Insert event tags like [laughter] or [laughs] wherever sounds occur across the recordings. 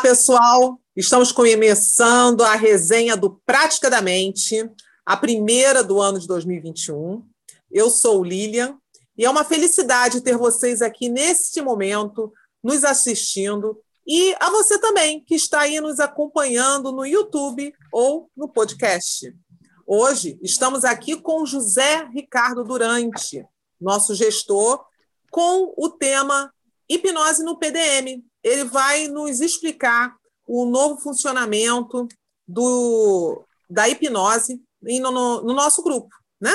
pessoal. Estamos começando a resenha do Prática da Mente, a primeira do ano de 2021. Eu sou Lilian e é uma felicidade ter vocês aqui neste momento, nos assistindo, e a você também, que está aí nos acompanhando no YouTube ou no podcast. Hoje estamos aqui com José Ricardo Durante, nosso gestor, com o tema Hipnose no PDM, ele vai nos explicar o novo funcionamento do, da hipnose no, no, no nosso grupo, né?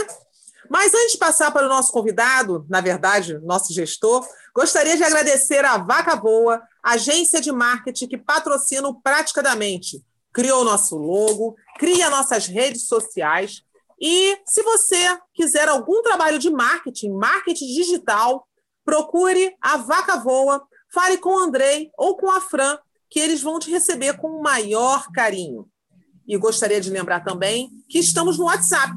Mas antes de passar para o nosso convidado, na verdade, nosso gestor, gostaria de agradecer a Vaca Boa, agência de marketing que patrocina o Praticadamente, criou o nosso logo, cria nossas redes sociais. E se você quiser algum trabalho de marketing, marketing digital, procure a Vaca Voa Fale com o Andrei ou com a Fran, que eles vão te receber com o maior carinho. E gostaria de lembrar também que estamos no WhatsApp.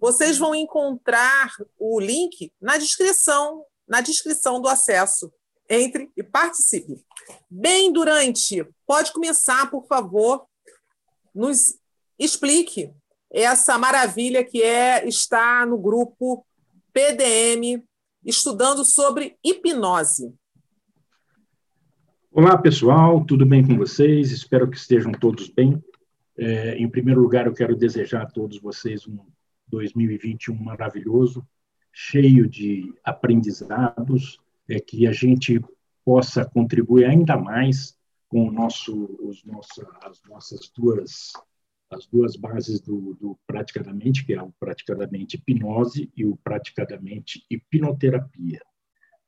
Vocês vão encontrar o link na descrição, na descrição do acesso. Entre e participe. Bem, Durante, pode começar, por favor. Nos explique essa maravilha que é estar no grupo PDM estudando sobre hipnose. Olá, pessoal, tudo bem com vocês? Espero que estejam todos bem. É, em primeiro lugar, eu quero desejar a todos vocês um 2021 maravilhoso, cheio de aprendizados, é, que a gente possa contribuir ainda mais com nosso, os nossa, as nossas duas as duas bases do, do praticadamente, que é o praticadamente hipnose e o praticadamente hipnoterapia.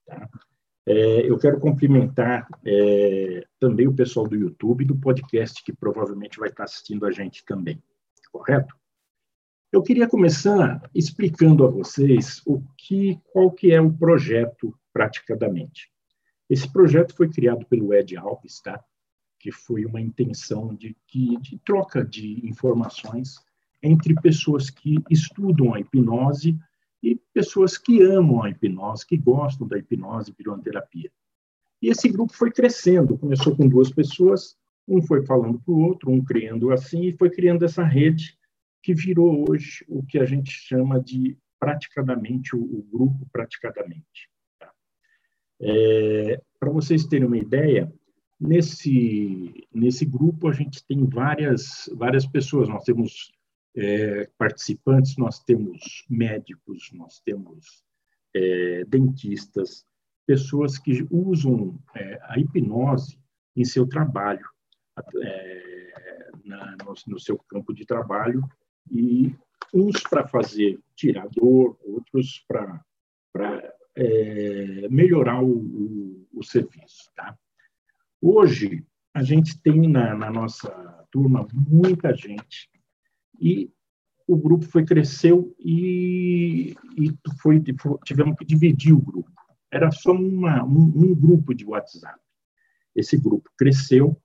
Tá? É, eu quero cumprimentar é, também o pessoal do YouTube e do podcast, que provavelmente vai estar assistindo a gente também, correto? Eu queria começar explicando a vocês o que, qual que é o projeto Praticadamente. Esse projeto foi criado pelo Ed Alves, tá? que foi uma intenção de, de, de troca de informações entre pessoas que estudam a hipnose e pessoas que amam a hipnose, que gostam da hipnose e hipnoterapia. E esse grupo foi crescendo, começou com duas pessoas, um foi falando para o outro, um criando assim, e foi criando essa rede que virou hoje o que a gente chama de praticadamente, o, o grupo praticadamente. Tá? É, para vocês terem uma ideia, nesse, nesse grupo a gente tem várias, várias pessoas, nós temos é, participantes, nós temos médicos, nós temos é, dentistas, pessoas que usam é, a hipnose em seu trabalho, é, na, no, no, seu campo de trabalho, e uns para fazer tirar dor, outros para é, melhorar o, o, o serviço. Tá? Hoje, a gente tem na, na nossa turma muita gente e o grupo foi cresceu e, e foi, tivemos que dividir o grupo. Era só uma, um, um grupo de WhatsApp. Esse grupo cresceu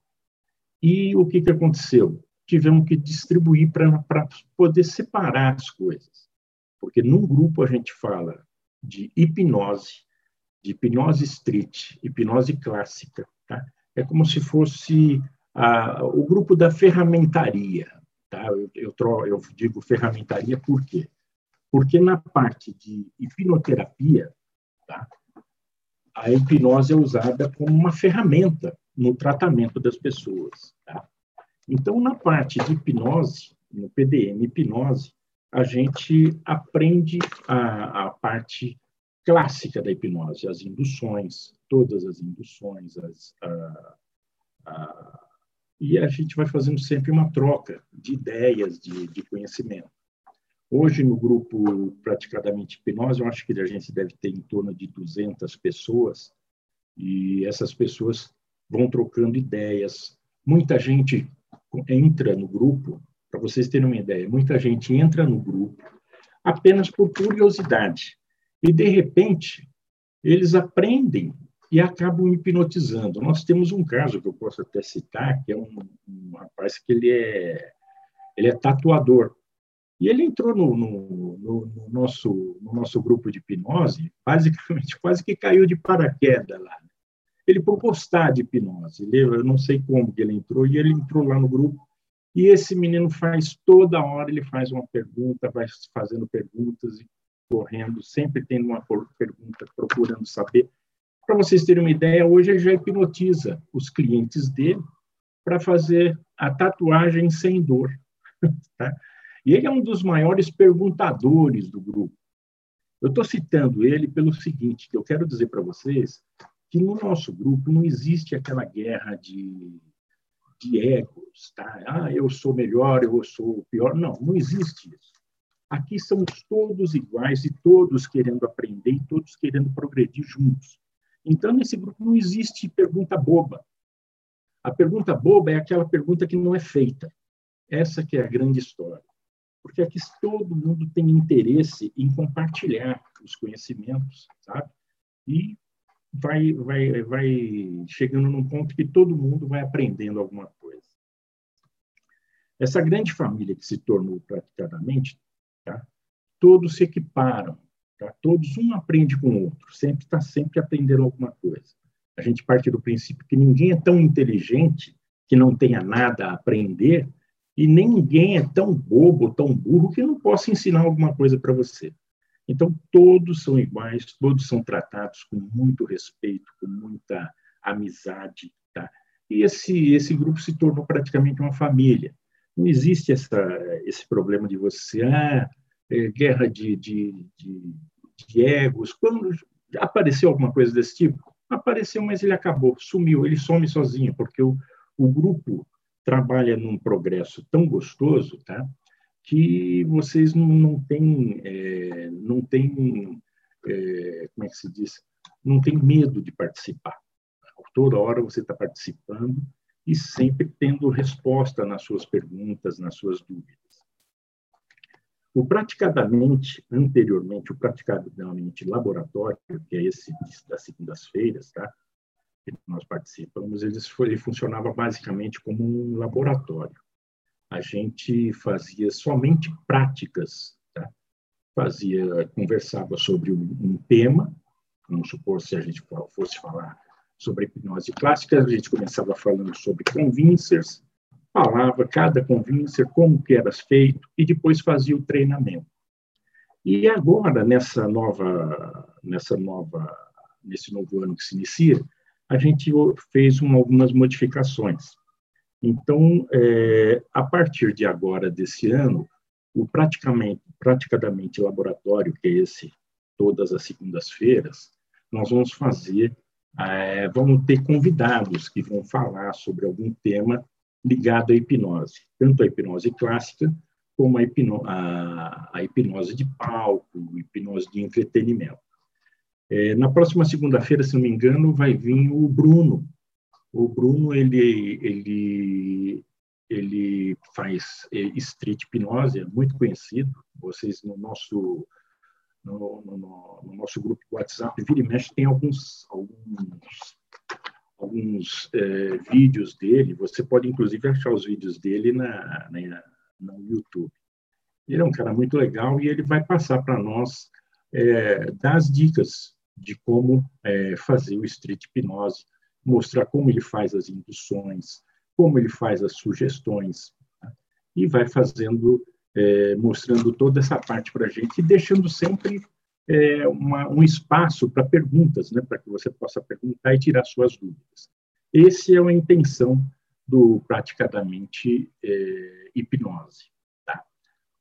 e o que, que aconteceu? Tivemos que distribuir para poder separar as coisas. Porque num grupo a gente fala de hipnose, de hipnose street, hipnose clássica. Tá? É como se fosse o grupo da ferramentaria. Tá? Eu, eu, eu digo ferramentaria por quê? Porque na parte de hipnoterapia, tá? a hipnose é usada como uma ferramenta no tratamento das pessoas. Tá? Então, na parte de hipnose, no PDM hipnose, a gente aprende a, a parte clássica da hipnose, as induções, todas as induções, as, a, a, e a gente vai fazendo sempre uma troca de ideias, de, de conhecimento. Hoje, no grupo Praticadamente Hipnose, eu acho que a gente deve ter em torno de 200 pessoas, e essas pessoas vão trocando ideias. Muita gente entra no grupo, para vocês terem uma ideia, muita gente entra no grupo apenas por curiosidade. E, de repente, eles aprendem e acabam hipnotizando. Nós temos um caso que eu posso até citar, que é um, um rapaz que ele é, ele é tatuador. E ele entrou no, no, no, no, nosso, no nosso grupo de hipnose, basicamente [laughs] quase que caiu de paraquedas lá. ele por gostar de hipnose. Ele, eu não sei como que ele entrou, e ele entrou lá no grupo, e esse menino faz toda hora, ele faz uma pergunta, vai fazendo perguntas e correndo, sempre tendo uma pergunta, procurando saber. Para vocês terem uma ideia, hoje ele já hipnotiza os clientes dele para fazer a tatuagem sem dor. [laughs] Tá? E ele é um dos maiores perguntadores do grupo. Eu estou citando ele pelo seguinte, que eu quero dizer para vocês que no nosso grupo não existe aquela guerra de, de egos, tá? Ah, eu sou melhor, eu sou pior. Não, não existe isso. Aqui somos todos iguais e todos querendo aprender e todos querendo progredir juntos. Então, nesse grupo não existe pergunta boba. A pergunta boba é aquela pergunta que não é feita. Essa que é a grande história. Porque aqui todo mundo tem interesse em compartilhar os conhecimentos, sabe? E vai, vai, vai chegando num ponto que todo mundo vai aprendendo alguma coisa. Essa grande família que se tornou praticadamente, tá? todos se equiparam, tá? todos um aprende com o outro, sempre está sempre aprendendo alguma coisa. A gente parte do princípio que ninguém é tão inteligente que não tenha nada a aprender e nem ninguém é tão bobo, tão burro que não possa ensinar alguma coisa para você. Então, todos são iguais, todos são tratados com muito respeito, com muita amizade. Tá? E esse, esse grupo se tornou praticamente uma família. Não existe essa, esse problema de você, ah, guerra de, de, de, de egos. Quando apareceu alguma coisa desse tipo, apareceu, mas ele acabou, sumiu, ele some sozinho, porque o, o grupo trabalha num progresso tão gostoso, tá? que vocês não, não têm, é, não têm é, como é que se diz, não tem medo de participar. Toda hora você está participando e sempre tendo resposta nas suas perguntas, nas suas dúvidas. O praticadamente, anteriormente, o praticadamente laboratório, que é esse das segundas-feiras, tá? que nós participamos, ele, foi, ele funcionava basicamente como um laboratório a gente fazia somente práticas, tá? fazia, conversava sobre um, um, tema, vamos supor se a gente fosse falar sobre hipnose clássica, a gente começava falando sobre convincers, falava cada convincer, como que era feito, e depois fazia o treinamento. E agora, nessa nova, nessa nova, nesse novo ano que se inicia, a gente fez uma, algumas modificações. Então, é, a partir de agora, desse ano, o praticamente, praticamente laboratório, que é esse, todas as segundas-feiras, nós vamos fazer, é, vamos ter convidados que vão falar sobre algum tema ligado à hipnose, tanto a hipnose clássica como a, hipno, a, a hipnose de palco, hipnose de entretenimento. É, na próxima segunda-feira, se não me engano, vai vir o Bruno, o Bruno, ele, ele, ele faz é, street hipnose, é muito conhecido. Vocês, no nosso, no, no, no nosso grupo WhatsApp, vira e mexe, tem alguns, alguns, alguns é, vídeos dele. Você pode, inclusive, achar os vídeos dele na, na, no YouTube. Ele é um cara muito legal e ele vai passar para nós é, das dicas de como é, fazer o street hipnose mostrar como ele faz as induções, como ele faz as sugestões, tá? e vai fazendo, é, mostrando toda essa parte para a gente e deixando sempre é, uma, um espaço para perguntas, né, para que você possa perguntar e tirar suas dúvidas. Essa é a intenção do praticadamente é, hipnose. Tá?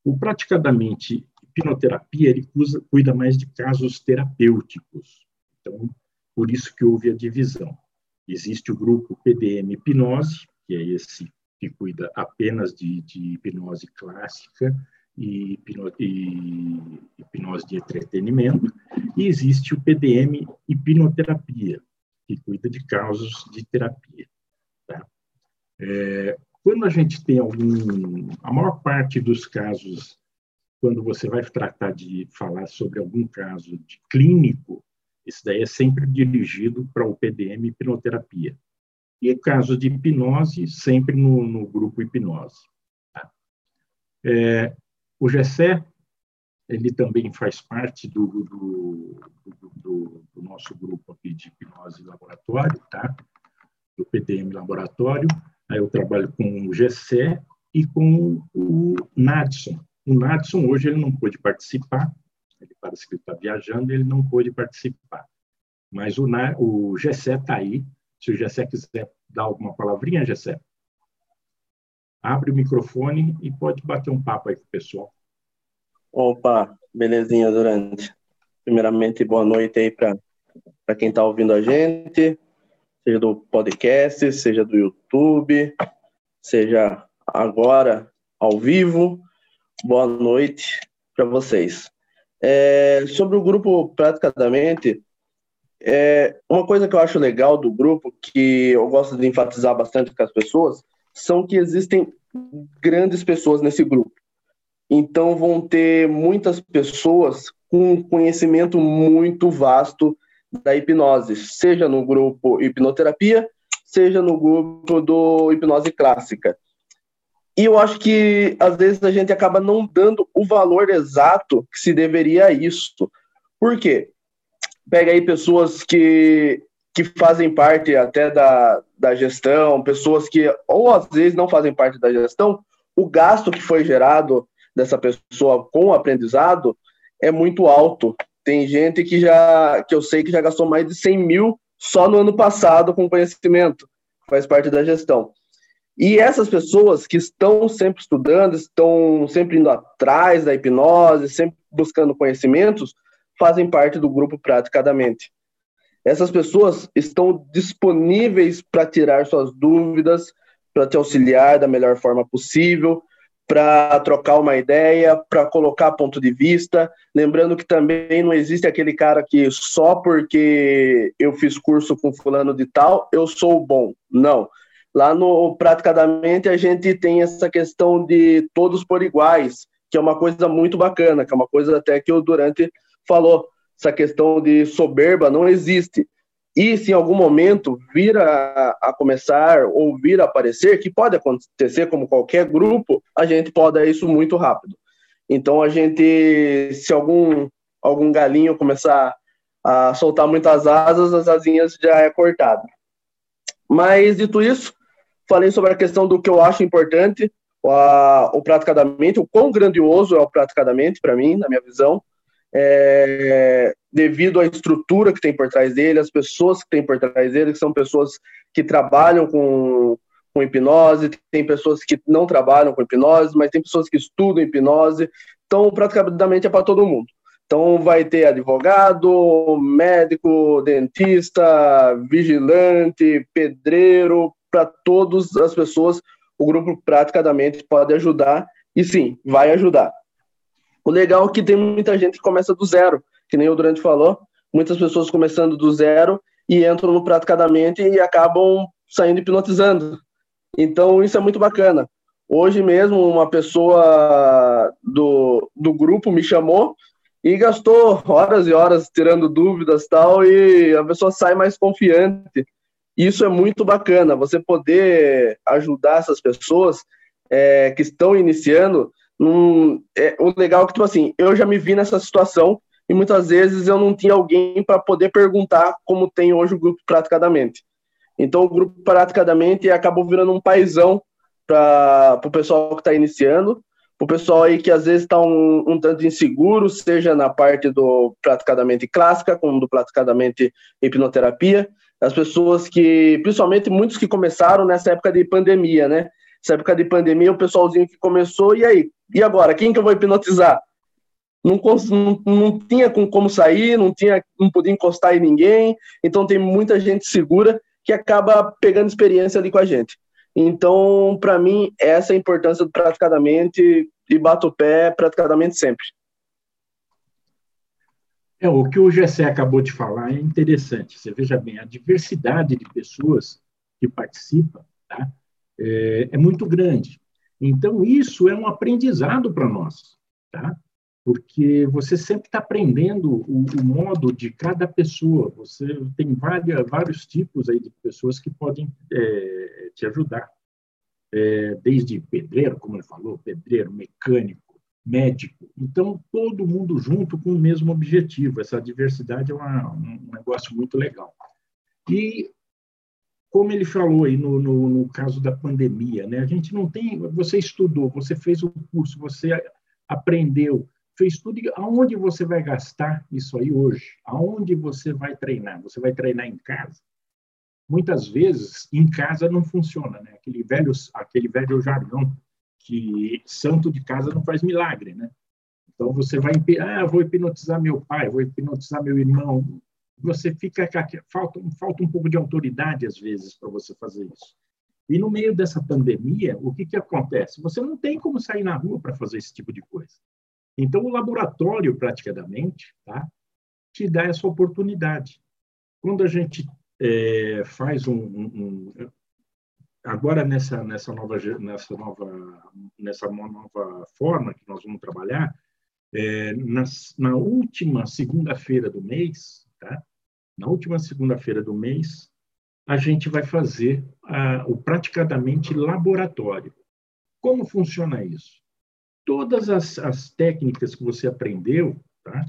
O praticadamente hipnoterapia ele cuida, cuida mais de casos terapêuticos. Então, por isso que houve a divisão. Existe o grupo PDM Hipnose, que é esse que cuida apenas de, de hipnose clássica e, hipno, hipnose de entretenimento, e existe o PDM Hipnoterapia, que cuida de casos de terapia. Tá? É, quando a gente tem algum. A maior parte dos casos, quando você vai tratar de falar sobre algum caso de clínico, isso daí é sempre dirigido para o PDM hipnoterapia. E caso de hipnose, sempre no, no grupo hipnose. Tá? É, o Gessé, ele também faz parte do, do, do, do nosso grupo aqui de hipnose laboratório, tá? do PDM Laboratório. Aí eu trabalho com o GCE e com o Nadson. O Nadson hoje ele não pôde participar, ele parece que está viajando, ele não pôde participar. Mas o, o Gessé está aí. Se o Gessé quiser dar alguma palavrinha, Gessé, abre o microfone e pode bater um papo aí com o pessoal. Opa, belezinha, Durante. Primeiramente, boa noite aí para quem está ouvindo a gente, seja do podcast, seja do YouTube, seja agora ao vivo. Boa noite para vocês. É, sobre o grupo Praticadamente, é, uma coisa que eu acho legal do grupo, que eu gosto de enfatizar bastante com as pessoas, são que existem grandes pessoas nesse grupo. Então, vão ter muitas pessoas com conhecimento muito vasto da hipnose, seja no grupo hipnoterapia, seja no grupo do hipnose clássica. E eu acho que às vezes a gente acaba não dando o valor exato que se deveria a isso. Por quê? Pega aí pessoas que, que fazem parte até da, da gestão, pessoas que, ou às vezes não fazem parte da gestão, o gasto que foi gerado dessa pessoa com o aprendizado é muito alto. Tem gente que já, que eu sei que já gastou mais de 100 mil só no ano passado com conhecimento, faz parte da gestão. E essas pessoas que estão sempre estudando, estão sempre indo atrás da hipnose, sempre buscando conhecimentos, fazem parte do grupo Praticadamente. Essas pessoas estão disponíveis para tirar suas dúvidas, para te auxiliar da melhor forma possível, para trocar uma ideia, para colocar ponto de vista. Lembrando que também não existe aquele cara que só porque eu fiz curso com fulano de tal, eu sou bom. Não. Lá no Praticadamente a gente tem essa questão de todos por iguais, que é uma coisa muito bacana, que é uma coisa até que o Durante falou. Essa questão de soberba não existe. E se em algum momento vir a, a, começar ou vir a aparecer, que pode acontecer como qualquer grupo, a gente pode isso muito rápido. Então a gente, se algum algum galinho começar a soltar muitas asas, as asinhas já é cortado. Mas dito isso, falei sobre a questão do que eu acho importante, o, a, o praticadamente, o quão grandioso é o praticadamente para mim, na minha visão, é, devido à estrutura que tem por trás dele, as pessoas que tem por trás dele, que são pessoas que trabalham com, com hipnose, tem pessoas que não trabalham com hipnose, mas tem pessoas que estudam hipnose, então praticamente é para todo mundo. Então vai ter advogado, médico, dentista, vigilante, pedreiro, para todas as pessoas, o grupo praticamente pode ajudar, e sim, vai ajudar. O legal é que tem muita gente que começa do zero, que nem o Durante falou, muitas pessoas começando do zero e entram no praticadamente e acabam saindo hipnotizando. Então isso é muito bacana. Hoje mesmo uma pessoa do, do grupo me chamou e gastou horas e horas tirando dúvidas tal e a pessoa sai mais confiante isso é muito bacana, você poder ajudar essas pessoas é, que estão iniciando. Num, é, o legal é que, tipo assim, eu já me vi nessa situação e muitas vezes eu não tinha alguém para poder perguntar como tem hoje o grupo Praticadamente. Então, o grupo Praticadamente acabou virando um paizão para o pessoal que está iniciando, para o pessoal aí que às vezes está um, um, tanto inseguro, seja na parte do Praticadamente Clássica, como do Praticadamente Hipnoterapia, as pessoas que, principalmente muitos que começaram nessa época de pandemia, né? Essa época de pandemia, o pessoalzinho que começou, e aí? E agora? Quem que eu vou hipnotizar? Não, não, não tinha como sair, não tinha, não podia encostar em ninguém, então tem muita gente segura que acaba pegando experiência ali com a gente. Então, para mim, essa é a importância do praticadamente e bato o pé praticamente sempre. É, o que o Gessé acabou de falar é interessante. Você veja bem, a diversidade de pessoas que participam tá? é, é muito grande. Então, isso é um aprendizado para nós, tá? porque você sempre está aprendendo o, o, modo de cada pessoa. Você tem várias, vários tipos aí de pessoas que podem é, te ajudar. É, desde pedreiro, como ele falou, pedreiro, mecânico, médico. Então, todo mundo junto com o mesmo objetivo. Essa diversidade é uma, um negócio muito legal. E, como ele falou aí no, no, no, caso da pandemia, né? a gente não tem. Você estudou, você fez o curso, você aprendeu, fez tudo. Aonde você vai gastar isso aí hoje? Aonde você vai treinar? Você vai treinar em casa? Muitas vezes, em casa não funciona, né? Aquele velho, aquele velho jargão que santo de casa não faz milagre, né? Então você vai, ah, vou hipnotizar meu pai, vou hipnotizar meu irmão. Você fica falta falta um pouco de autoridade às vezes para você fazer isso. E no meio dessa pandemia, o que que acontece? Você não tem como sair na rua para fazer esse tipo de coisa. Então o laboratório praticamente, tá, te dá essa oportunidade. Quando a gente é, faz um, um, um agora nessa nessa nova nessa nova nessa nova forma que nós vamos trabalhar é, na última segunda-feira do mês tá na última segunda-feira do mês a gente vai fazer a, o praticadamente laboratório como funciona isso todas as, as técnicas que você aprendeu tá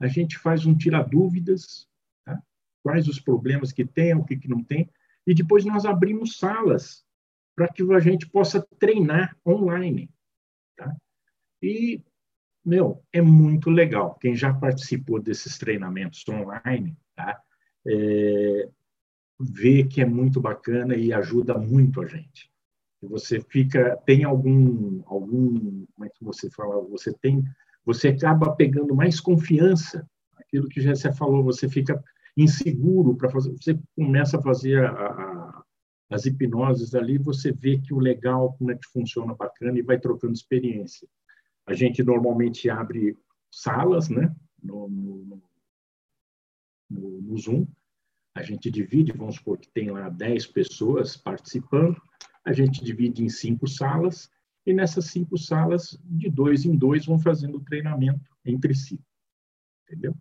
a gente faz um tira dúvidas tá? quais os problemas que tem o que, que não tem e depois nós abrimos salas para que a gente possa treinar online. Tá? E, meu, é muito legal. Quem já participou desses treinamentos online, tá? É, vê que é muito bacana e ajuda muito a gente. Você fica, tem algum, algum, como é que você fala? Você tem, você acaba pegando mais confiança. Aquilo que já você falou, você fica inseguro para fazer, você começa a fazer a, a, as hipnoses ali, você vê que o legal, como é que funciona bacana e vai trocando experiência. A gente normalmente abre salas, né, no, no, no, no Zoom, a gente divide, vamos supor que tem lá 10 pessoas participando, a gente divide em cinco salas, e nessas cinco salas, de dois em dois, vão fazendo treinamento entre si. Entendeu?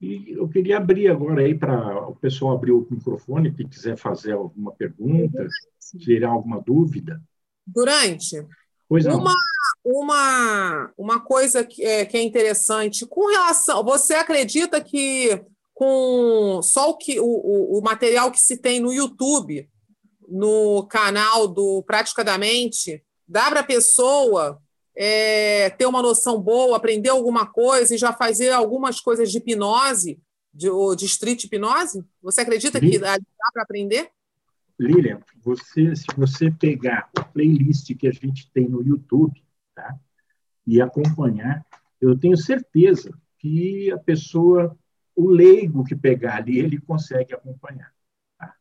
E eu queria abrir agora aí para o pessoal abrir o microfone, que quiser fazer alguma pergunta, tirar alguma dúvida. Durante. Pois não. Uma, uma, coisa que é, que é interessante, com relação. Você acredita que com só o, que, o, o material que se tem no YouTube, no canal do Praticadamente, dá para a pessoa é, ter uma noção boa, aprender alguma coisa e já fazer algumas coisas de hipnose, de, de street hipnose? Você acredita que dá, dá para aprender? Lilian, você, se você pegar o playlist que a gente tem no YouTube tá, e acompanhar, eu tenho certeza que a pessoa, o leigo que pegar ali, ele consegue acompanhar. Tá?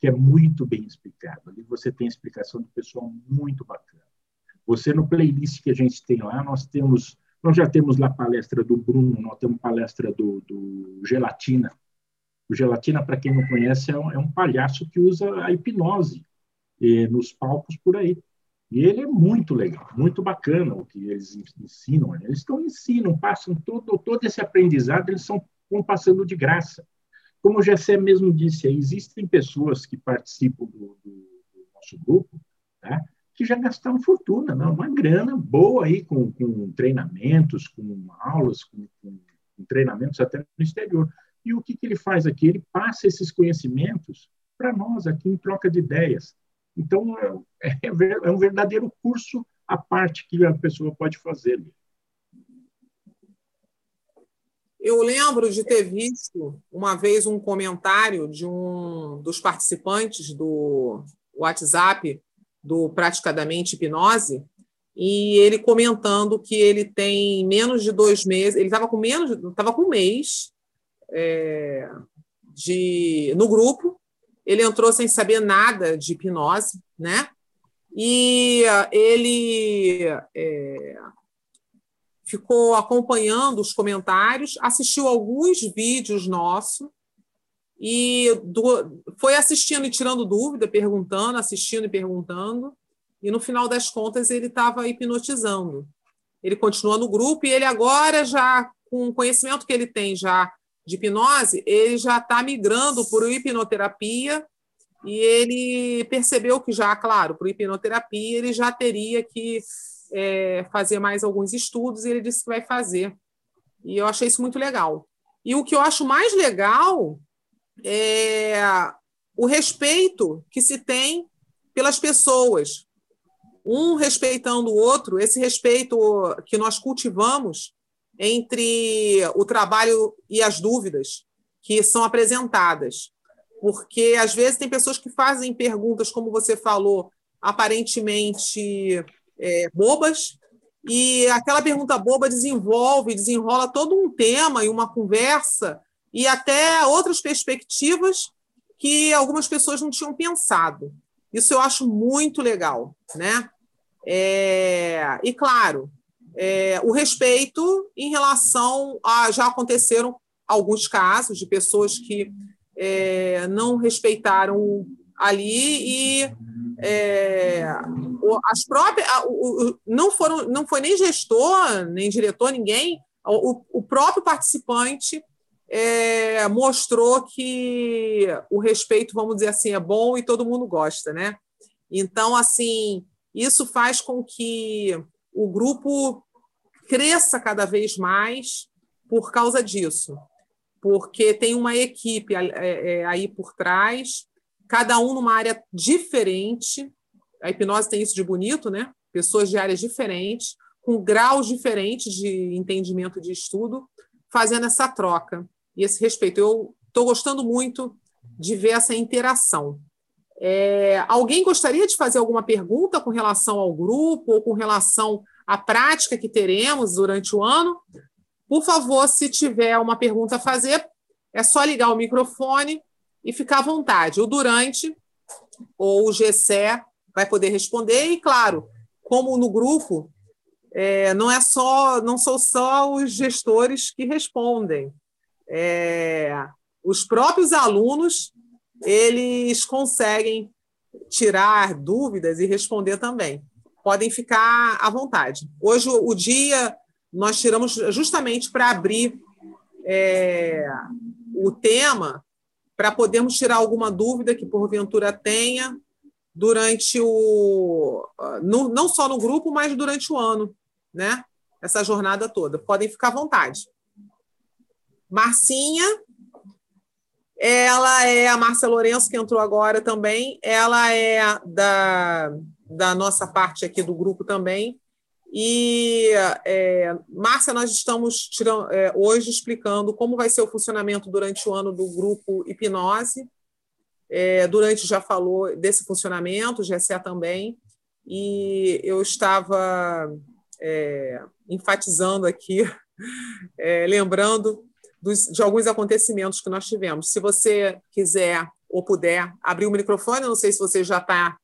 Que é muito bem explicado. Ali você tem explicação do pessoal muito bacana. Você, no playlist que a gente tem lá, nós temos, nós já temos lá palestra do Bruno, nós temos palestra do, do Gelatina. O Gelatina, para quem não conhece, é um, é um, palhaço que usa a hipnose eh, nos palcos por aí. E ele é muito legal, muito bacana o que eles ensinam. Né? Eles estão ensinam, passam todo, todo esse aprendizado, eles são, vão passando de graça. Como o Gessé mesmo disse, existem pessoas que participam do, do, do nosso grupo, tá? que já gastaram fortuna, não, uma grana boa aí com, com treinamentos, com aulas, com, com, com, treinamentos até no exterior. E o que, que ele faz aqui? Ele passa esses conhecimentos para nós aqui em troca de ideias. Então, é, é, é, um verdadeiro curso à parte que a pessoa pode fazer. Eu lembro de ter visto uma vez um comentário de um dos participantes do WhatsApp do Praticadamente Hipnose, e ele comentando que ele tem menos de dois meses, ele estava com menos, estava com um mês é, de, no grupo, ele entrou sem saber nada de hipnose, né? E ele é, ficou acompanhando os comentários, assistiu alguns vídeos nossos, e do, foi assistindo e tirando dúvida, perguntando, assistindo e perguntando, e no final das contas ele estava hipnotizando. Ele continua no grupo e ele agora já com o conhecimento que ele tem já de hipnose, ele já está migrando por hipnoterapia e ele percebeu que já, claro, para hipnoterapia ele já teria que é, fazer mais alguns estudos e ele disse que vai fazer. E eu achei isso muito legal. E o que eu acho mais legal é o respeito que se tem pelas pessoas, um respeitando o outro, esse respeito que nós cultivamos entre o trabalho e as dúvidas que são apresentadas. Porque, às vezes, tem pessoas que fazem perguntas, como você falou, aparentemente é, bobas, e aquela pergunta boba desenvolve, desenrola todo um tema e uma conversa e até outras perspectivas que algumas pessoas não tinham pensado. Isso eu acho muito legal, né? É, e claro, é, o respeito em relação a já aconteceram alguns casos de pessoas que é, não respeitaram ali e é, as próprias não foram não foi nem gestor nem diretor ninguém. O, o próprio participante é, mostrou que o respeito vamos dizer assim é bom e todo mundo gosta né? Então assim isso faz com que o grupo cresça cada vez mais por causa disso porque tem uma equipe é, é, aí por trás cada um numa área diferente. A hipnose tem isso de bonito, né? Pessoas de áreas diferentes, com graus diferentes de entendimento de estudo, fazendo essa troca e esse respeito. Eu estou gostando muito de ver essa interação. É, alguém gostaria de fazer alguma pergunta com relação ao grupo ou com relação à prática que teremos durante o ano? Por favor, se tiver uma pergunta a fazer, é só ligar o microfone e ficar à vontade. O durante ou o GCE vai poder responder, e claro, como no grupo, é, não é só, não são só os gestores que respondem. É, os próprios alunos eles conseguem tirar dúvidas e responder também. Podem ficar à vontade. Hoje o dia nós tiramos justamente para abrir é, o tema para podermos tirar alguma dúvida que porventura tenha durante o no, não só no grupo, mas durante o ano, né? Essa jornada toda. Podem ficar à vontade. Marcinha, ela é a Márcia Lourenço, que entrou agora também. Ela é da, da nossa parte aqui do grupo também. E, é, Márcia, nós estamos tirando, é, hoje explicando como vai ser o funcionamento durante o ano do grupo Hipnose. É, durante já falou desse funcionamento, GSE também, e eu estava é, enfatizando aqui, [laughs] é, lembrando dos, de alguns acontecimentos que nós tivemos. Se você quiser ou puder abrir o microfone, não sei se você já está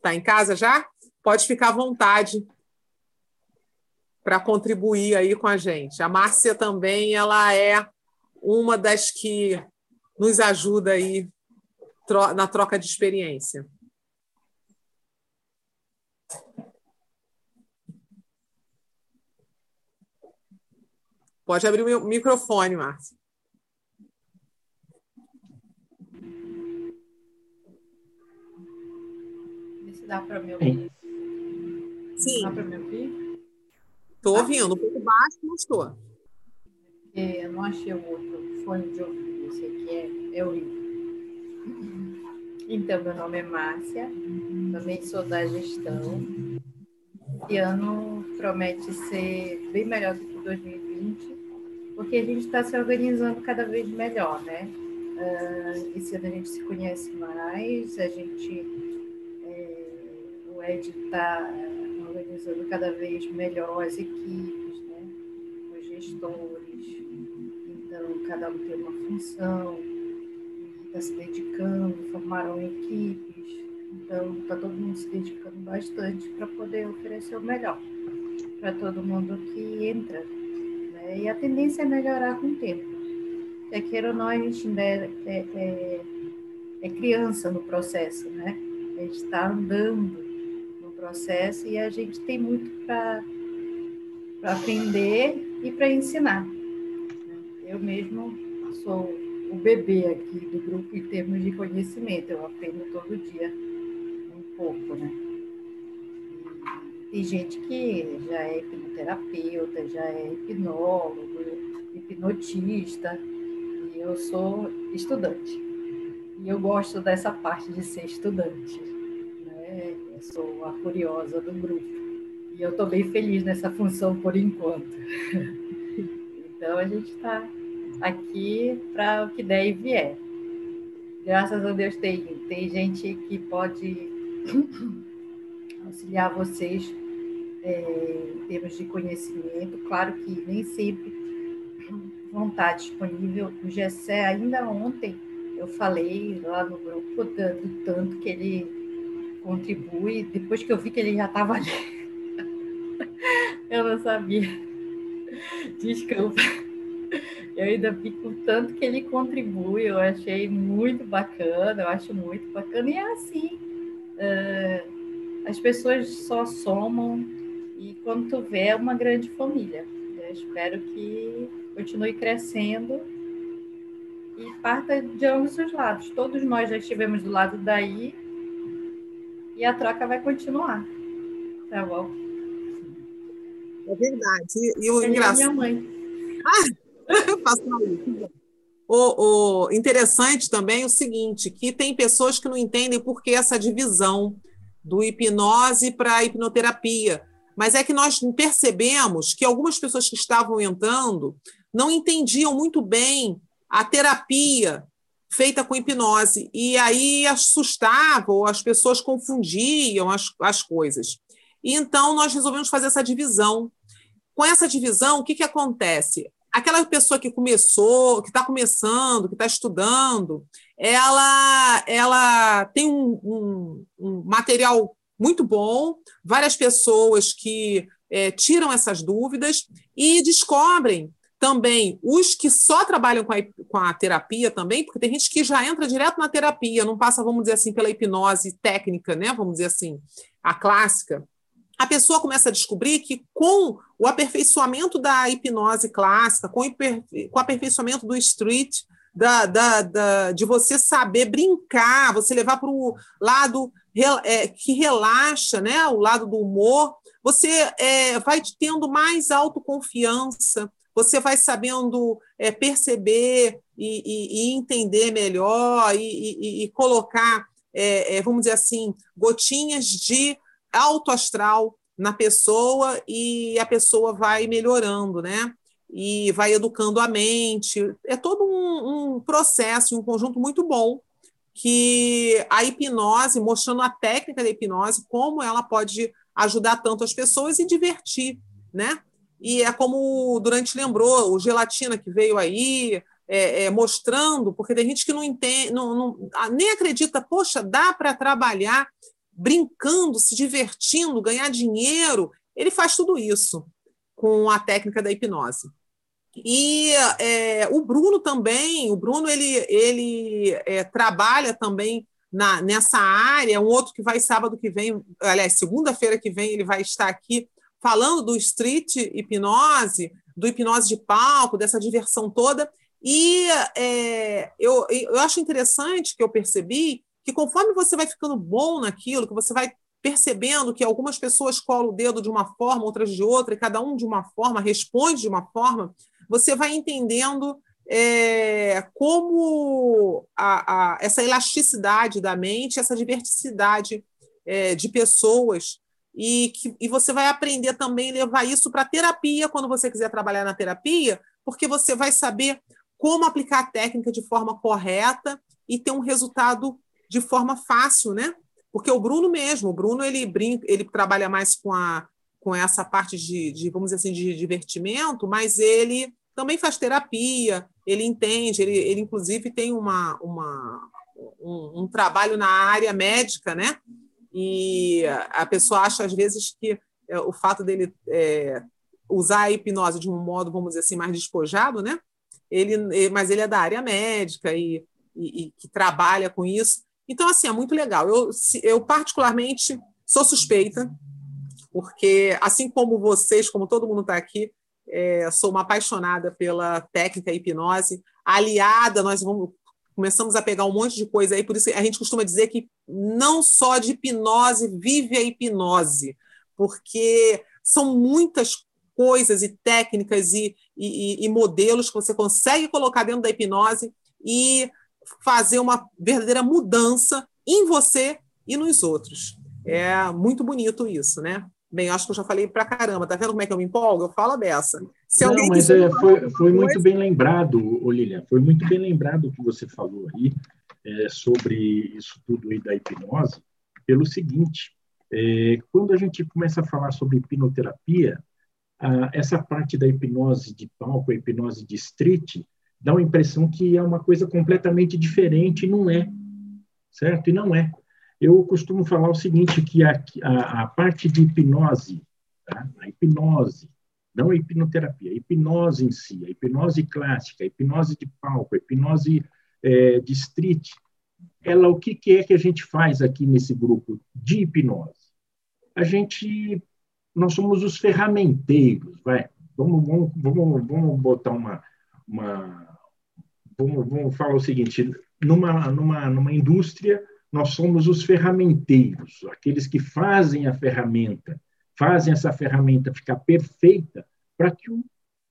tá em casa já, pode ficar à vontade para contribuir aí com a gente. A Márcia também ela é uma das que nos ajuda aí na troca de experiência. Pode abrir o microfone, Márcia. se dá para me ouvir. Sim. Dá para me ouvir? Estou ouvindo, um pouco baixo, mas estou. É, eu não achei o outro fone de ouvido, esse aqui é, é horrível. Então, meu nome é Márcia, também sou da gestão. Esse ano promete ser bem melhor do que 2020, porque a gente está se organizando cada vez melhor, né? Uh, esse ano a gente se conhece mais, a gente, é, o Ed está organizando cada vez melhor as equipes, né? os gestores. Então, cada um tem uma função, está se dedicando, formaram equipes. Então, está todo mundo se dedicando bastante para poder oferecer o melhor para todo mundo que entra. Né? E a tendência é melhorar com o tempo. Quer queira ou não, a gente ainda é, é, é, é criança no processo, né? A gente está andando processo e a gente tem muito para aprender e para ensinar. Eu mesmo sou o bebê aqui do grupo em termos de conhecimento, eu aprendo todo dia um pouco, né? Tem gente que já é hipnoterapeuta, já é hipnólogo, hipnotista, e eu sou estudante. E eu gosto dessa parte de ser estudante. Né? Eu sou a curiosa do grupo. E eu estou bem feliz nessa função por enquanto. [laughs] então a gente está aqui para o que der e vier. Graças a Deus tem, tem gente que pode [coughs] auxiliar vocês é, em termos de conhecimento. Claro que nem sempre vão estar disponível. O Gessé, ainda ontem, eu falei lá no grupo do tanto que ele contribui, depois que eu vi que ele já estava ali. [laughs] eu não sabia. Desculpa. Eu ainda vi o tanto que ele contribui, eu achei muito bacana, eu acho muito bacana. E é assim, uh, as pessoas só somam e quando tu vê é uma grande família. Eu espero que continue crescendo e parta de ambos os lados. Todos nós já estivemos do lado daí e a troca vai continuar. Tá bom? É verdade. E, o engraçado. minha mãe. Ah, [laughs] passou O, o interessante também é o seguinte, que tem pessoas que não entendem por que essa divisão do hipnose para a hipnoterapia. Mas é que nós percebemos que algumas pessoas que estavam entrando não entendiam muito bem a terapia feita com hipnose. E aí assustava, ou as pessoas confundiam as, as coisas. E então nós resolvemos fazer essa divisão. Com essa divisão, o que, que acontece? Aquela pessoa que começou, que está começando, que está estudando, ela, ela tem um, um, um, material muito bom, várias pessoas que é, tiram essas dúvidas e descobrem também os que só trabalham com a, com a terapia também, porque tem gente que já entra direto na terapia, não passa, vamos dizer assim, pela hipnose técnica, né? Vamos dizer assim, a clássica a pessoa começa a descobrir que com o aperfeiçoamento da hipnose clássica, com o aperfeiçoamento do street, da, da, da, de você saber brincar, você levar para o lado é, que relaxa, né? o lado do humor, você é, vai tendo mais autoconfiança, você vai sabendo é, perceber e, e, e, entender melhor e, e colocar, é, é, vamos dizer assim, gotinhas de alto astral na pessoa e a pessoa vai melhorando, né? E vai educando a mente. É todo um, um processo, um conjunto muito bom que a hipnose, mostrando a técnica da hipnose, como ela pode ajudar tanto as pessoas e divertir, né? E é como o Durante lembrou, o Gelatina que veio aí, é, é, mostrando, porque tem gente que não entende, não, não nem acredita, poxa, dá para trabalhar brincando, se divertindo, ganhar dinheiro, ele faz tudo isso com a técnica da hipnose. E é, o Bruno também, o Bruno ele, ele é, trabalha também na, nessa área, um outro que vai sábado que vem, aliás, segunda-feira que vem, ele vai estar aqui falando do street hipnose, do hipnose de palco, dessa diversão toda. E é, eu, eu acho interessante que eu percebi que conforme você vai ficando bom naquilo, que você vai percebendo que algumas pessoas colam o dedo de uma forma, outras de outra, e cada um de uma forma responde de uma forma, você vai entendendo é, como a, a, essa elasticidade da mente, essa diversidade é, de pessoas, e, que, e você vai aprender também levar isso para a terapia, quando você quiser trabalhar na terapia, porque você vai saber como aplicar a técnica de forma correta e ter um resultado de forma fácil, né? Porque o Bruno mesmo, o Bruno ele brinca, ele trabalha mais com a com essa parte de, de vamos dizer assim de divertimento, mas ele também faz terapia, ele entende, ele, ele inclusive tem uma, uma um, um trabalho na área médica, né? E a pessoa acha às vezes que é, o fato dele é, usar a hipnose de um modo, vamos dizer assim, mais despojado, né? Ele, mas ele é da área médica e, e, e que trabalha com isso. Então, assim, é muito legal. Eu, eu particularmente, sou suspeita, porque, assim como vocês, como todo mundo está aqui, é, sou uma apaixonada pela técnica hipnose. Aliada, nós vamos, começamos a pegar um monte de coisa aí, por isso a gente costuma dizer que não só de hipnose vive a hipnose, porque são muitas coisas e técnicas e, e, e modelos que você consegue colocar dentro da hipnose e fazer uma verdadeira mudança em você e nos outros. É muito bonito isso, né? Bem, acho que eu já falei pra caramba. Tá vendo como é que eu me empolgo? Eu falo dessa. Se Não, mas é, foi, foi muito bem lembrado, Olília. Foi muito bem lembrado o que você falou aí é, sobre isso tudo aí da hipnose, pelo seguinte: é, quando a gente começa a falar sobre hipnoterapia, a, essa parte da hipnose de palco, a hipnose de street, dá uma impressão que é uma coisa completamente diferente, e não é, certo? E não é. Eu costumo falar o seguinte, que a, a, a parte de hipnose, tá? a hipnose, não a hipnoterapia, a hipnose em si, a hipnose clássica, a hipnose de palco, a hipnose é, de street, ela, o que, que é que a gente faz aqui nesse grupo de hipnose? A gente, nós somos os ferramenteiros, vai, vamos, vamos, vamos, vamos botar uma, uma vamos, vamos falar o seguinte, numa, numa, numa indústria, nós somos os ferramenteiros, aqueles que fazem a ferramenta, fazem essa ferramenta ficar perfeita para que o,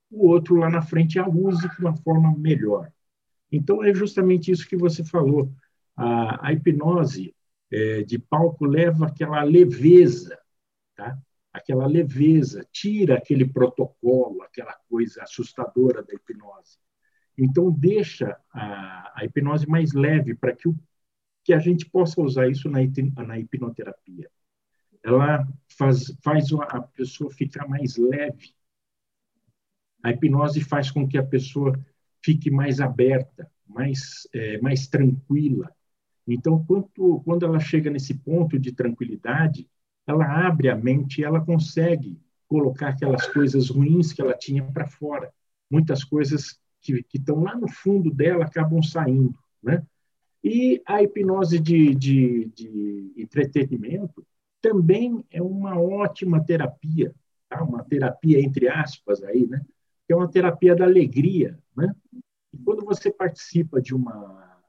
o outro lá na frente a use de uma forma melhor. Então, é justamente isso que você falou. A, a hipnose é, de palco leva aquela leveza, tá? aquela leveza, tira aquele protocolo, aquela coisa assustadora da hipnose. Então, deixa a, a hipnose mais leve para que, que a gente possa usar isso na, na hipnoterapia. Ela faz, faz a pessoa ficar mais leve. A hipnose faz com que a pessoa fique mais aberta, mais, é, mais tranquila. Então, quando, quando ela chega nesse ponto de tranquilidade, ela abre a mente e ela consegue colocar aquelas coisas ruins que ela tinha para fora. Muitas coisas que estão lá no fundo dela acabam saindo, né? E a hipnose de, de, de entretenimento também é uma ótima terapia, tá? uma terapia entre aspas aí, né? Que é uma terapia da alegria, né? E quando você participa de uma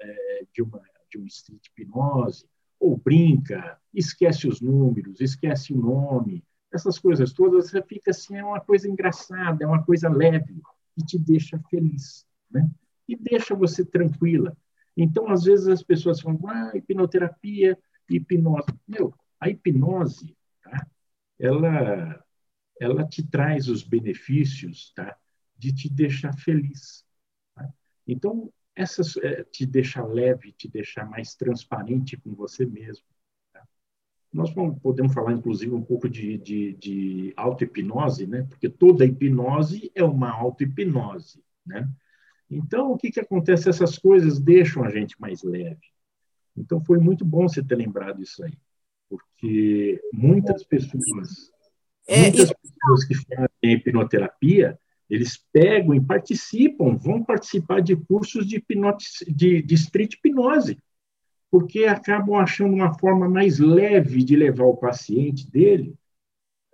é, de uma de uma street hipnose ou brinca, esquece os números, esquece o nome, essas coisas todas, você fica assim, é uma coisa engraçada, é uma coisa leve e te deixa feliz, né? E deixa você tranquila. Então, às vezes as pessoas falam, ah, hipnoterapia, hipnose. Meu, a hipnose, tá? Ela, ela te traz os benefícios, tá? De te deixar feliz. Tá? Então, essas é, te deixa leve, te deixar mais transparente com você mesmo. Nós podemos falar, inclusive, um pouco de, de, de auto-hipnose, né? porque toda hipnose é uma auto-hipnose. Né? Então, o que, que acontece? Essas coisas deixam a gente mais leve. Então, foi muito bom você ter lembrado isso aí, porque muitas pessoas, é, muitas pessoas que fazem hipnoterapia, eles pegam e participam, vão participar de cursos de, de, de street hipnose porque acabam achando uma forma mais leve de levar o paciente dele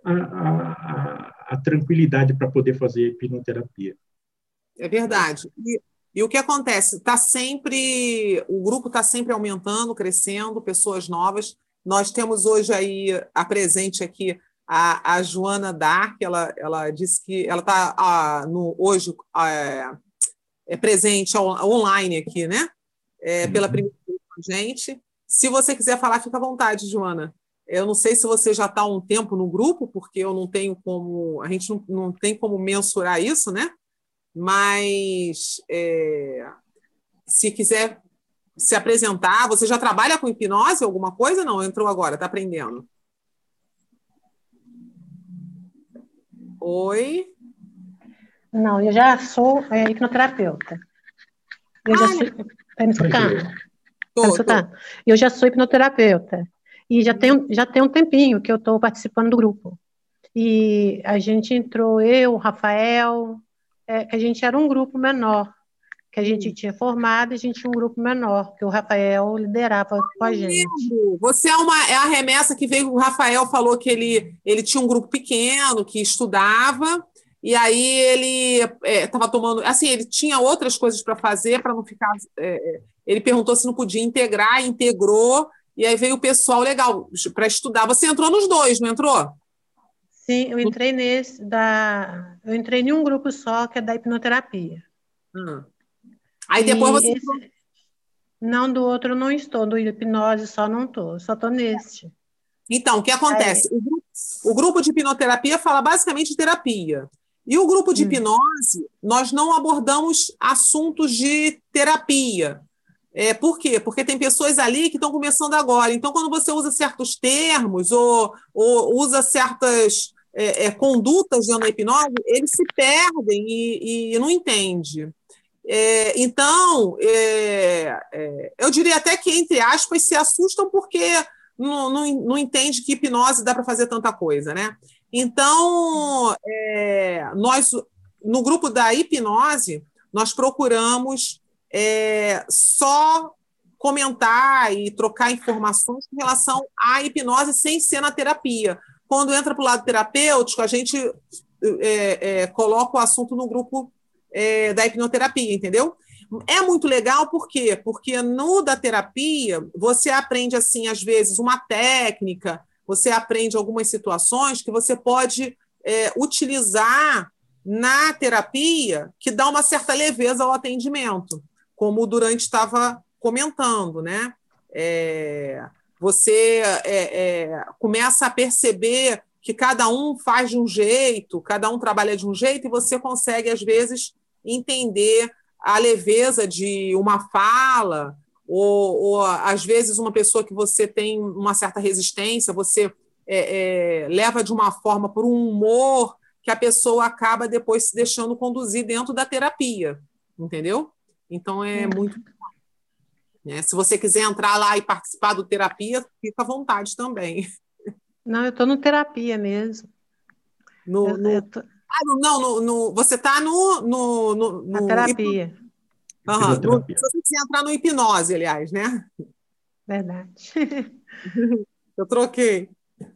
à, à, à tranquilidade para poder fazer a hipnoterapia. É verdade. E, e o que acontece? Está sempre, o grupo está sempre aumentando, crescendo, pessoas novas. Nós temos hoje aí a presente aqui a, a Joana Dark, ela, ela disse que ela está hoje é, é presente online aqui, né? É, pela uhum. primeira gente. Se você quiser falar, fica à vontade, Joana. Eu não sei se você já está há um tempo no grupo, porque eu não tenho como, a gente não, não tem como mensurar isso, né? Mas é, se quiser se apresentar, você já trabalha com hipnose, alguma coisa? Não, entrou agora, está aprendendo. Oi? Não, eu já sou é, hipnoterapeuta. Eu ah, já sou. Está me escutando? Tô, tá. Eu já sou hipnoterapeuta e já tem, já tem um tempinho que eu estou participando do grupo. E a gente entrou, eu, o Rafael, é, que a gente era um grupo menor, que a gente tinha formado, a gente tinha um grupo menor, que o Rafael liderava com a gente. Você é, uma, é a remessa que veio, o Rafael falou que ele, ele tinha um grupo pequeno, que estudava, e aí ele estava é, tomando. Assim, ele tinha outras coisas para fazer para não ficar. É, ele perguntou se não podia integrar, integrou e aí veio o pessoal legal para estudar. Você entrou nos dois, não entrou? Sim, eu entrei nesse da. Eu entrei em um grupo só, que é da hipnoterapia. Hum. Aí depois você. Esse... Não, do outro eu não estou, do hipnose só não estou, só estou neste. Então, o que acontece? O grupo, o, grupo, de hipnoterapia fala basicamente de terapia. E o grupo de hum. hipnose, nós não abordamos assuntos de terapia. É, por quê? Porque tem pessoas ali que estão começando agora. Então, quando você usa certos termos ou, ou usa certas é, é, condutas da hipnose, eles se perdem e, e não entende. É, então, é, é, eu diria até que, entre aspas, se assustam porque não, não, não entende que hipnose dá para fazer tanta coisa, né? Então, é, nós, no grupo da hipnose, nós procuramos só comentar e trocar informações com relação à hipnose sem ser na terapia. Quando entra para o lado terapêutico, a gente é, é, coloca o assunto no grupo é, da hipnoterapia, entendeu? É muito legal, por quê? Porque no da terapia, você aprende, assim, às vezes, uma técnica, você aprende algumas situações que você pode é, utilizar na terapia que dá uma certa leveza ao atendimento como o Durante estava comentando, né? Você é, é, começa a perceber que cada um faz de um jeito, cada um trabalha de um jeito, e você consegue, às vezes, entender a leveza de uma fala, ou, ou às vezes uma pessoa que você tem uma certa resistência, você é, é, leva de uma forma por um humor que a pessoa acaba depois se deixando conduzir dentro da terapia, entendeu? Então é hum. muito. Né? Se você quiser entrar lá e participar do terapia, fica à vontade também. Não, eu estou no terapia mesmo. No, eu, no... Eu tô... Ah, não, no, no, você está no, no, no, Na terapia. Uhum, no, se você quiser entrar no hipnose, aliás, né? Verdade. [laughs] eu troquei.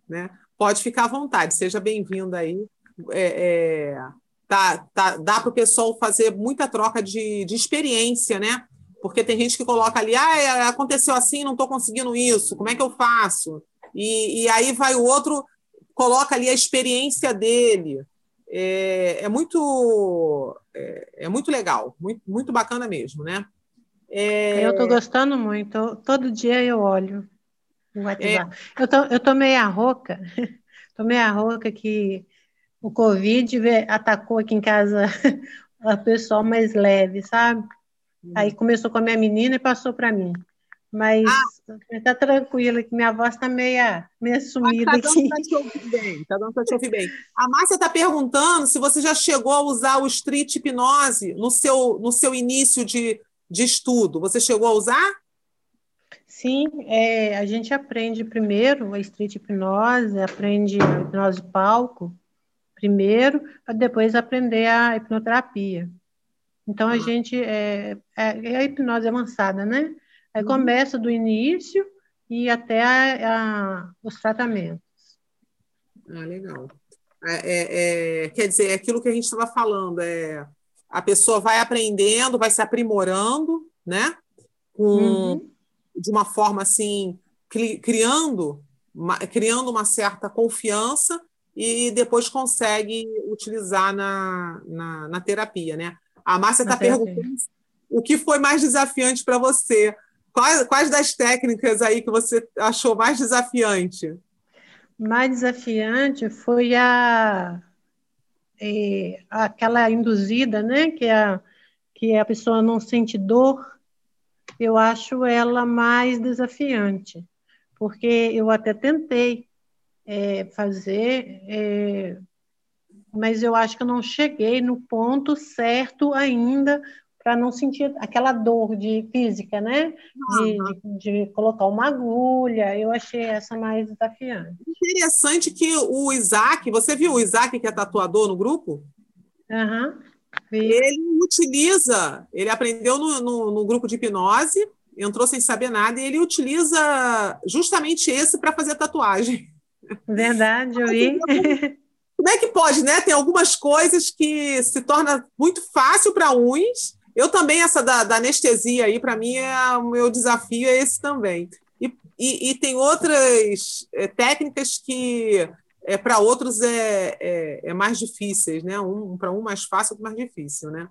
Né? Pode ficar à vontade, seja bem-vinda aí. É, é, tá, tá, dá para o pessoal fazer muita troca de, de experiência, né? Porque tem gente que coloca ali, ah, aconteceu assim, não estou conseguindo isso, como é que eu faço? E, e aí vai o outro, coloca ali a experiência dele. É, é muito é, é, muito legal, muito, muito bacana mesmo, né? É... Eu estou gostando muito, todo dia eu olho o WhatsApp. Eu, eu tô meia rouca, [laughs] tô meia rouca que o Covid atacou aqui em casa [laughs] a pessoal mais leve, sabe? Aí começou com a minha menina e passou para mim. Mas ah. tá tranquila, que minha voz tá meia, meia sumida tá aqui. Te ouvir bem, tá dando para te ouvir bem. [laughs] A Márcia está perguntando se você já chegou a usar o street hipnose no seu, no seu início de, de estudo. Você chegou a usar? Sim, é, a gente aprende primeiro a street hipnose, aprende a hipnose palco, primeiro, para depois aprender a hipnoterapia. Então, a ah. gente, é, é, é, a hipnose avançada, né? Aí uhum. começa do início e até a, a, os tratamentos. Ah, legal. É, é, é, quer dizer, é aquilo que a gente estava falando, é, a pessoa vai aprendendo, vai se aprimorando, né? Com, uhum. De uma forma assim, criando, criando uma certa confiança e depois consegue utilizar na, na, na terapia, né? A Márcia está perguntando o que foi mais desafiante para você. Quais, quais das técnicas aí que você achou mais desafiante? Mais desafiante foi a é, aquela induzida, né? Que a, que a pessoa não sente dor. Eu acho ela mais desafiante, porque eu até tentei é, fazer, é, mas eu acho que eu não cheguei no ponto certo ainda para não sentir aquela dor de física, né? De, de, de, colocar uma agulha. Eu achei essa mais desafiante. Interessante que o Isaac, você viu o Isaac que é tatuador no grupo? Uhum, ele utiliza, ele aprendeu no, no, no grupo de hipnose, entrou sem saber nada, e ele utiliza justamente esse para fazer tatuagem. Verdade, eu vi. [laughs] Como é que pode, né? Tem algumas coisas que se torna muito fácil para uns. Eu também, essa da, da anestesia aí, para mim, é, o meu desafio é esse também. E e, e tem outras é, técnicas que é, para outros é, é, é, mais difíceis, né? Um, para um mais fácil, outro mais difícil, né?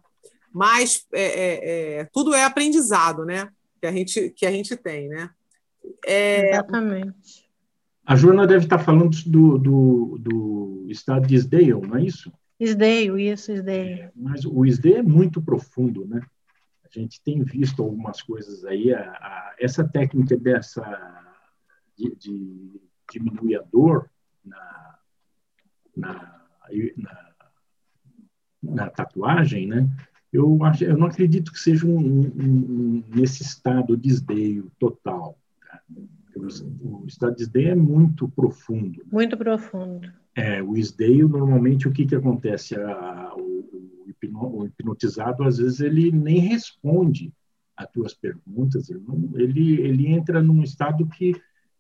Mas é, é, é, tudo é aprendizado, né? Que a gente, que a gente tem, né? Exatamente. A Joana deve estar falando do, do, do estado de Isdale, não é isso? Isdale, isso, Isdale. Mas o Isdale é muito profundo, né? A gente tem visto algumas coisas aí. A, a, essa técnica dessa de, de diminuir a dor na, na, na, na tatuagem, né? Eu, acho, eu não acredito que seja um, um, um nesse estado de esdeio total. O, estado de é muito profundo. Muito profundo. É, o esdeio, normalmente, o que, que acontece? A, o, o, hipnotizado, às vezes, ele nem responde às tuas perguntas, ele, não, ele, ele entra num estado que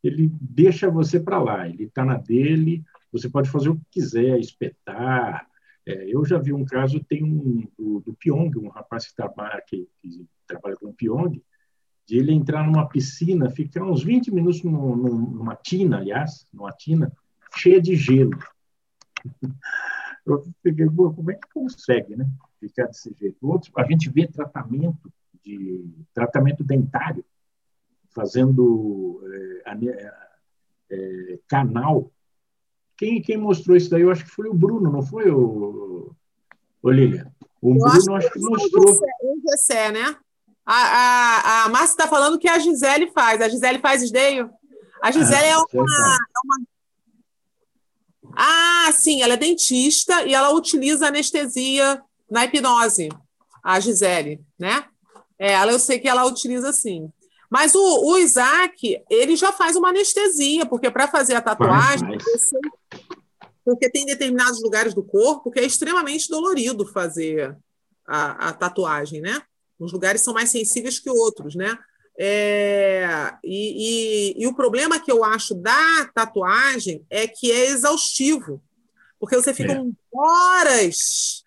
ele deixa você para lá, ele está na dele, você pode fazer o que quiser, espetar. É, eu já vi um caso, tem um do, do Pyong, um rapaz que trabalha, que, que trabalha com o Pyong, de ele entrar numa piscina, ficar uns 20 minutos numa tina, aliás, numa tina, cheia de gelo. [laughs] Eu fiquei, como é que consegue, né? Ficar desse jeito. Outros, a gente vê tratamento de tratamento dentário, fazendo é, é, canal. Quem, quem mostrou isso daí, eu acho que foi o Bruno, não foi o, o Lilian? O eu Bruno acho que, mostrou. O Gessé, né? A, a, a Márcia está falando que a Gisele faz. A Gisele faz esdeio? A Gisele ah, é, uma, é uma ah, sim, ela é dentista e ela utiliza anestesia na hipnose, a Gisele, né? É, ela, eu sei que ela utiliza sim. Mas o, o Isaac, ele já faz uma anestesia, porque para fazer a tatuagem, você, porque tem determinados lugares do corpo que é extremamente dolorido fazer a, a tatuagem, né? Uns lugares são mais sensíveis que outros, né? É, e, e, e, o problema que eu acho da tatuagem é que é exaustivo, porque você fica é. horas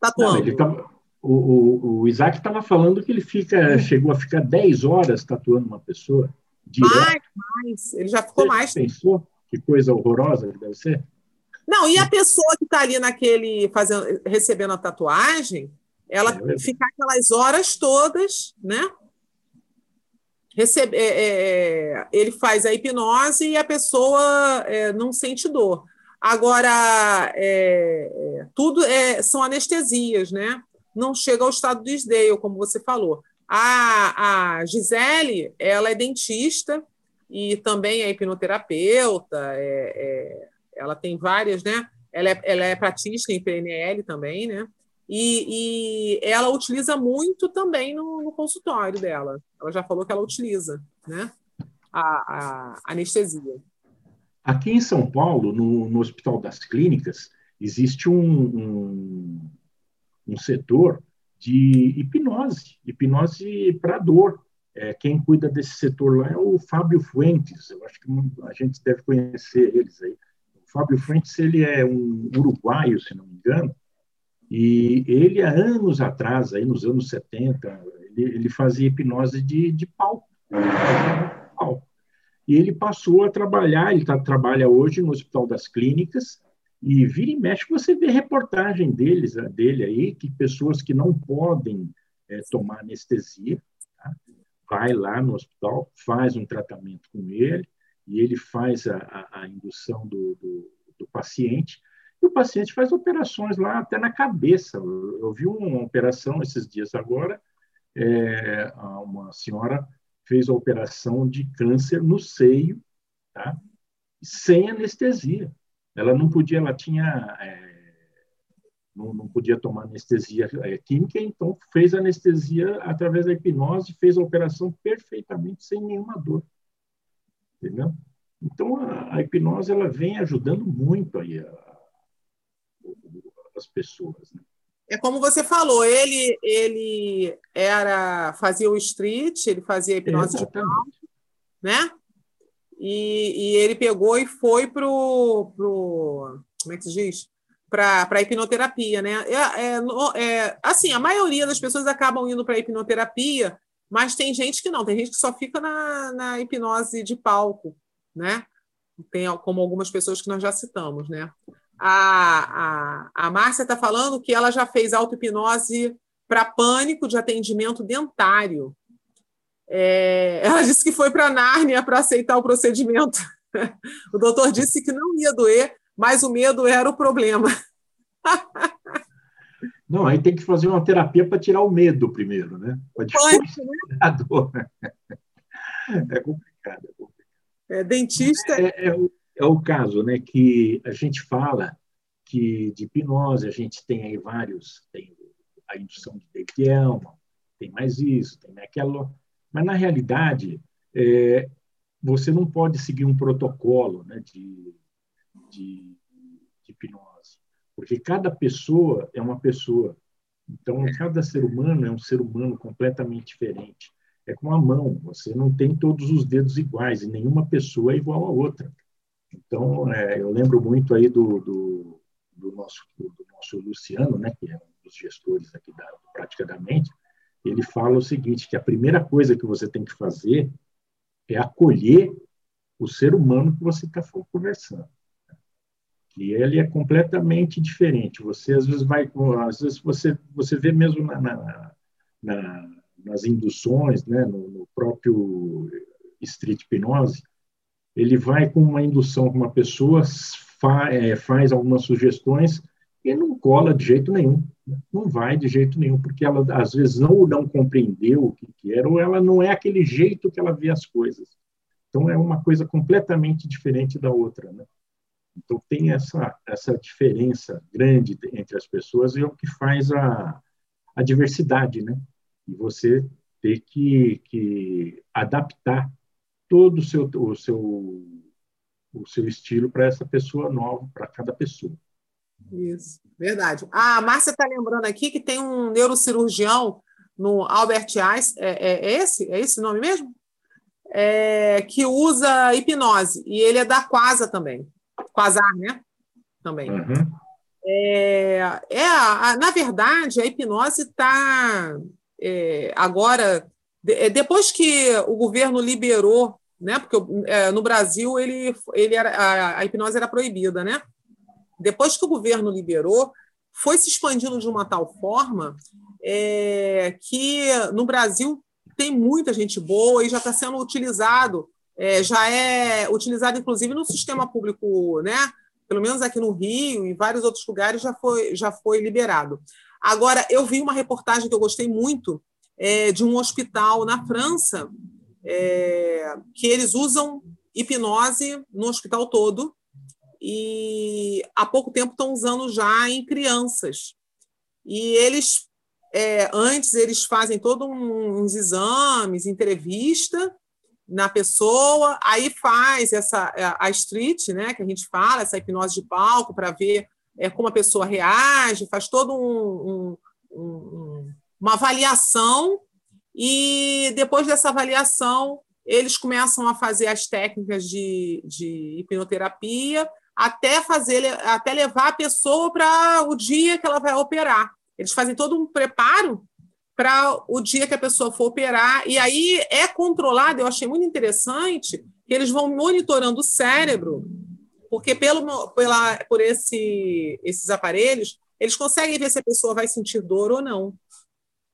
tatuando. Não, tá, o, o, o, Isaac estava falando que ele fica, chegou a ficar 10 horas tatuando uma pessoa. Direto. Mais, mais. Ele já ficou você mais. Pensou que coisa horrorosa que deve ser? Não, e a pessoa que está ali naquele fazendo, recebendo a tatuagem, ela é, fica aquelas horas todas, né? recebe, é, é, é, ele faz a hipnose e a pessoa é, não sente dor. Agora, é, é, tudo são anestesias, né? Não chega ao estado de Isdale, como você falou. A, a Gisele, ela é dentista e também é hipnoterapeuta, ela tem várias, né? Ela é, ela é pratista em PNL também, né? E, e, ela utiliza muito também no, no, consultório dela. Ela já falou que ela utiliza né? a, a anestesia. Aqui em São Paulo, no, no Hospital das Clínicas, existe um, um, um setor de hipnose, hipnose para dor. É, quem cuida desse setor lá é o Fábio Fuentes, eu acho que a gente deve conhecer eles aí. O Fábio Fuentes ele é um uruguaio, se não me engano, e ele, há anos atrás, aí nos anos 70, ele, ele fazia hipnose de, de palco. E ele passou a trabalhar, ele tá, trabalha hoje no Hospital das Clínicas, e vira e mexe, você vê reportagem deles, dele aí, que pessoas que não podem é, tomar anestesia, tá? vai lá no hospital, faz um tratamento com ele, e ele faz a, a, a indução do, do, do paciente, e o paciente faz operações lá até na cabeça. Eu vi uma operação esses dias agora, é, uma senhora fez a operação de câncer no seio, tá? sem anestesia. Ela não podia, ela tinha, é, não, não, podia tomar anestesia é, química, então fez anestesia através da hipnose, fez a operação perfeitamente sem nenhuma dor, entendeu? Então a, a hipnose ela vem ajudando muito aí a, as pessoas. Né? É como você falou, ele ele era fazia o street, ele fazia hipnose de palco, né? E, e, ele pegou e foi pro, pro como é que se diz? Para a hipnoterapia, né? É, é, é, assim, a maioria das pessoas acabam indo para a hipnoterapia mas tem gente que não, tem gente que só fica na, na hipnose de palco, né? Tem como algumas pessoas que nós já citamos, né? A, a, a Márcia está falando que ela já fez auto-hipnose para pânico de atendimento dentário. É, ela [laughs] disse que foi para Nárnia para aceitar o procedimento. [laughs] O doutor disse que não ia doer, mas o medo era o problema. [laughs] Não, aí tem que fazer uma terapia para tirar o medo primeiro, né? Para depois né? a dor. É complicado. É, complicado. é dentista. É, é, é, o caso, né? Que a gente fala que de hipnose a gente tem aí vários, tem a indução de Dequielma, tem mais isso, tem aquilo, mas na realidade é, você não pode seguir um protocolo, né? De, de, de hipnose porque cada pessoa é uma pessoa. Então, cada ser humano é um ser humano completamente diferente. É como a mão, você não tem todos os dedos iguais, e nenhuma pessoa é igual a outra. Então, é, eu lembro muito aí do, do, do, nosso, do, nosso Luciano, né, que é um dos gestores aqui da Prática da Mente, ele fala o seguinte, que a primeira coisa que você tem que fazer é acolher o ser humano que você está conversando que ele é completamente diferente. Você às vezes vai, às vezes você você vê mesmo na, na, na nas induções, né, no, no, próprio street hipnose, ele vai com uma indução com uma pessoa fa, é, faz algumas sugestões e não cola de jeito nenhum, não vai de jeito nenhum, porque ela às vezes não não compreendeu o que, que era ou ela não é aquele jeito que ela vê as coisas. Então é uma coisa completamente diferente da outra, né? Então, tem essa, essa diferença grande entre as pessoas e é o que faz a, a diversidade, né? E você ter que, que adaptar todo o seu, o seu, o seu estilo para essa pessoa nova, para cada pessoa. Isso, verdade. A Márcia está lembrando aqui que tem um neurocirurgião no Albert Einstein, é, é, é esse? É esse o nome mesmo? É, que usa hipnose, e ele é da Quasa também. Quasar, né? Também. Uhum. É, é a, na verdade, a hipnose está é, agora, de, é, depois que o governo liberou, né? Porque é, no Brasil ele, ele era, a, a hipnose era proibida, né? Depois que o governo liberou, foi se expandindo de uma tal forma é, que no Brasil tem muita gente boa e já está sendo utilizado é, já é utilizado, inclusive, no sistema público, né? Pelo menos aqui no Rio e vários outros lugares já foi, já foi liberado. Agora, eu vi uma reportagem que eu gostei muito é, de um hospital na França é, que eles usam hipnose no hospital todo e há pouco tempo estão usando já em crianças. E eles, é, antes, eles fazem todos uns exames, entrevista, na pessoa, aí faz essa a street, né, que a gente fala, essa hipnose de palco para ver é, como a pessoa reage, faz todo um, um, um, uma avaliação e depois dessa avaliação eles começam a fazer as técnicas de, de hipnoterapia até fazer até levar a pessoa para o dia que ela vai operar. Eles fazem todo um preparo para o dia que a pessoa for operar. E aí é controlado, eu achei muito interessante, que eles vão monitorando o cérebro, porque pelo, pela, por esse, esses aparelhos, eles conseguem ver se a pessoa vai sentir dor ou não.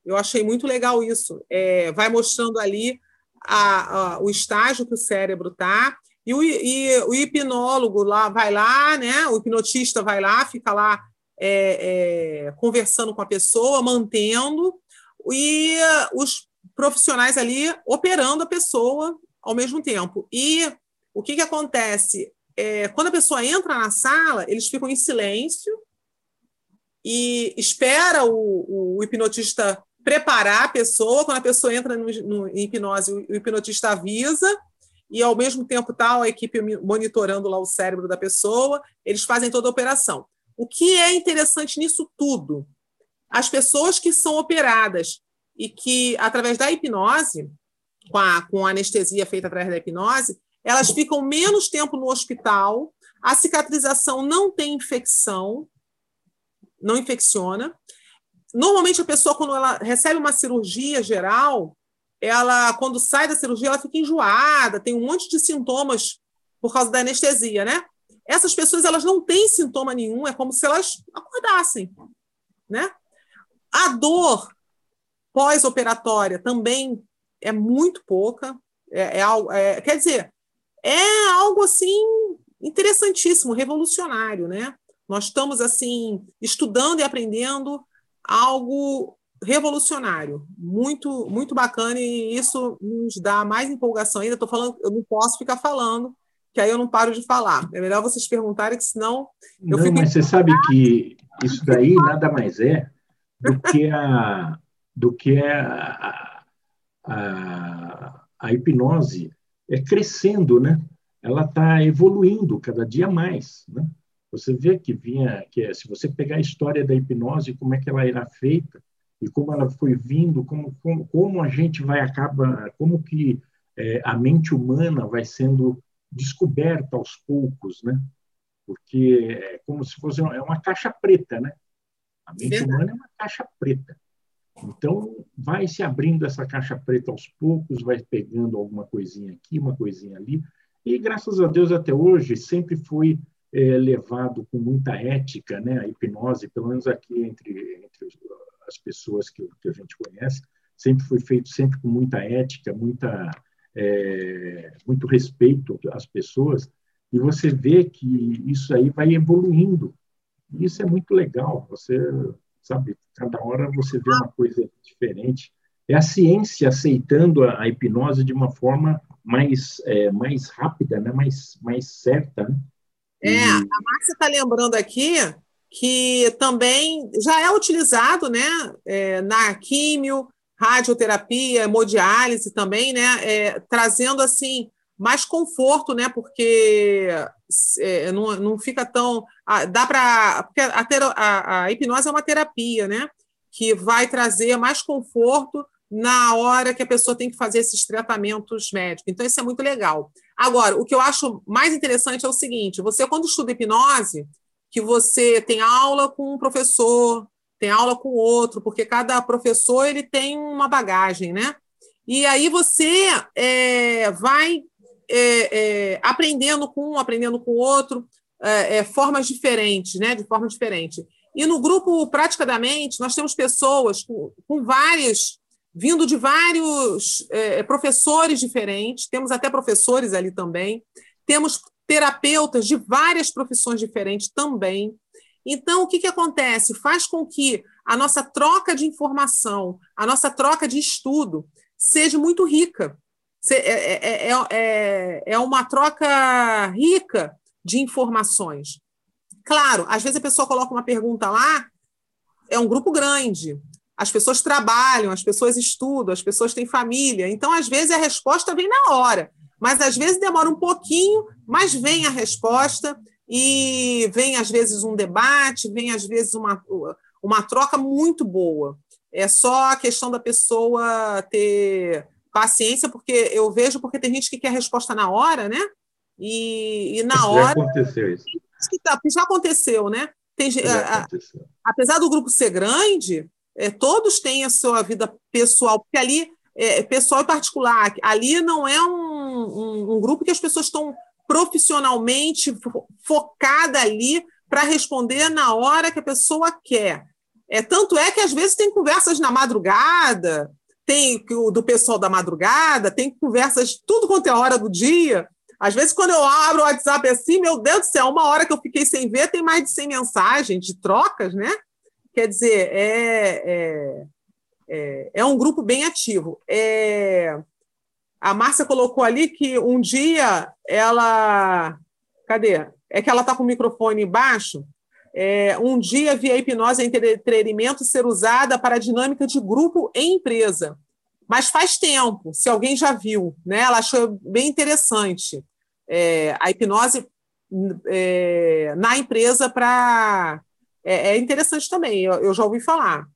Eu achei muito legal isso. É, vai mostrando ali a, a, o estágio que o cérebro está. E o, e o hipnólogo lá vai lá, né? O hipnotista vai lá, fica lá é, é, conversando com a pessoa, mantendo, e os profissionais ali operando a pessoa ao mesmo tempo. E o que, que acontece? É, quando a pessoa entra na sala, eles ficam em silêncio e espera o, o hipnotista preparar a pessoa. Quando a pessoa entra no, no, em hipnose, o, hipnotista avisa e, ao mesmo tempo, tal tá a equipe monitorando lá o cérebro da pessoa. Eles fazem toda a operação. O que é interessante nisso tudo? as pessoas que são operadas e que, através da hipnose, com a, com a anestesia feita através da hipnose, elas ficam menos tempo no hospital, a cicatrização não tem infecção, não infecciona. Normalmente, a pessoa, quando ela recebe uma cirurgia geral, ela, quando sai da cirurgia, ela fica enjoada, tem um monte de sintomas por causa da anestesia, né? Essas pessoas elas não têm sintoma nenhum, é como se elas acordassem, né? A dor pós-operatória também é muito pouca, é, é, é, quer dizer, é algo assim interessantíssimo, revolucionário, né? Nós estamos assim estudando e aprendendo algo revolucionário, muito muito bacana e isso nos dá mais empolgação ainda. Estou falando, eu não posso ficar falando, que aí eu não paro de falar. É melhor vocês perguntarem, que senão eu não, fico. Mas você sabe que isso daí nada mais é do que a do que a, a, a hipnose é crescendo, né? Ela está evoluindo cada dia mais, né? Você vê que vinha, que é, se você pegar a história da hipnose, como é que ela era feita e como ela foi vindo, como como, como a gente vai acaba, como que é, a mente humana vai sendo descoberta aos poucos, né? Porque é como se fosse uma, é uma caixa preta, né? A mente humana é uma caixa preta. Então, vai se abrindo essa caixa preta aos poucos, vai pegando alguma coisinha aqui, uma coisinha ali, e graças a Deus até hoje sempre foi é, levado com muita ética, né? A hipnose, pelo menos aqui entre, entre as pessoas que, que a gente conhece, sempre foi feito sempre com muita ética, muita é, muito respeito às pessoas. E você vê que isso aí vai evoluindo. E isso é muito legal. Você sabe, cada hora você vê uma coisa diferente. É a ciência aceitando a, a hipnose de uma forma mais, é, mais rápida, né? mais, mais certa. Né? É, a Márcia está lembrando aqui que também já é utilizado né, é, na químio, radioterapia, hemodiálise também, né, é, trazendo assim mais conforto, né, porque é, não, não fica tão dá para porque a, a, a hipnose é uma terapia, né, que vai trazer mais conforto na hora que a pessoa tem que fazer esses tratamentos médicos. Então, isso é muito legal. Agora, o que eu acho mais interessante é o seguinte: você, quando estuda hipnose, que você tem aula com um professor, tem aula com outro, porque cada professor ele tem uma bagagem, né? E aí você é, vai é, é, aprendendo com um, aprendendo com o outro, é, é, formas diferentes, né? De forma diferente. E no grupo Prática da Mente, nós temos pessoas com, com várias vindo de vários é, professores diferentes, temos até professores ali também, temos terapeutas de várias profissões diferentes também. Então, o que, que acontece? Faz com que a nossa troca de informação, a nossa troca de estudo seja muito rica. É, é, é, é uma troca rica de informações. Claro, às vezes a pessoa coloca uma pergunta lá, é um grupo grande, as pessoas trabalham, as pessoas estudam, as pessoas têm família. Então, às vezes, a resposta vem na hora, mas às vezes demora um pouquinho, mas vem a resposta e vem, às vezes, um debate, vem, às vezes, uma, uma troca muito boa. É só a questão da pessoa ter paciência, porque eu vejo porque tem gente que quer resposta na hora, né? E, e na já hora. Já aconteceu isso. Tá, já aconteceu, né? Tem, já aconteceu. A, apesar do grupo ser grande, é, todos têm a sua vida pessoal, porque ali, é, pessoal e particular, ali não é um, um, um grupo que as pessoas estão profissionalmente focada ali para responder na hora que a pessoa quer. É, tanto é que às vezes tem conversas na madrugada, tem do pessoal da madrugada, tem conversas tudo quanto é hora do dia. Às vezes, quando eu abro o WhatsApp assim, meu Deus do céu, uma hora que eu fiquei sem ver, tem mais de 100 mensagens de trocas, né? Quer dizer, é, é, é, é um grupo bem ativo. É, a Márcia colocou ali que um dia ela. Cadê? É que ela está com o microfone embaixo. É, um dia via a hipnose em entretenimento ser usada para a dinâmica de grupo em empresa. Mas faz tempo, se alguém já viu, né? Ela achou bem interessante é, a hipnose é, na empresa para é, é interessante também, eu, eu, já ouvi falar.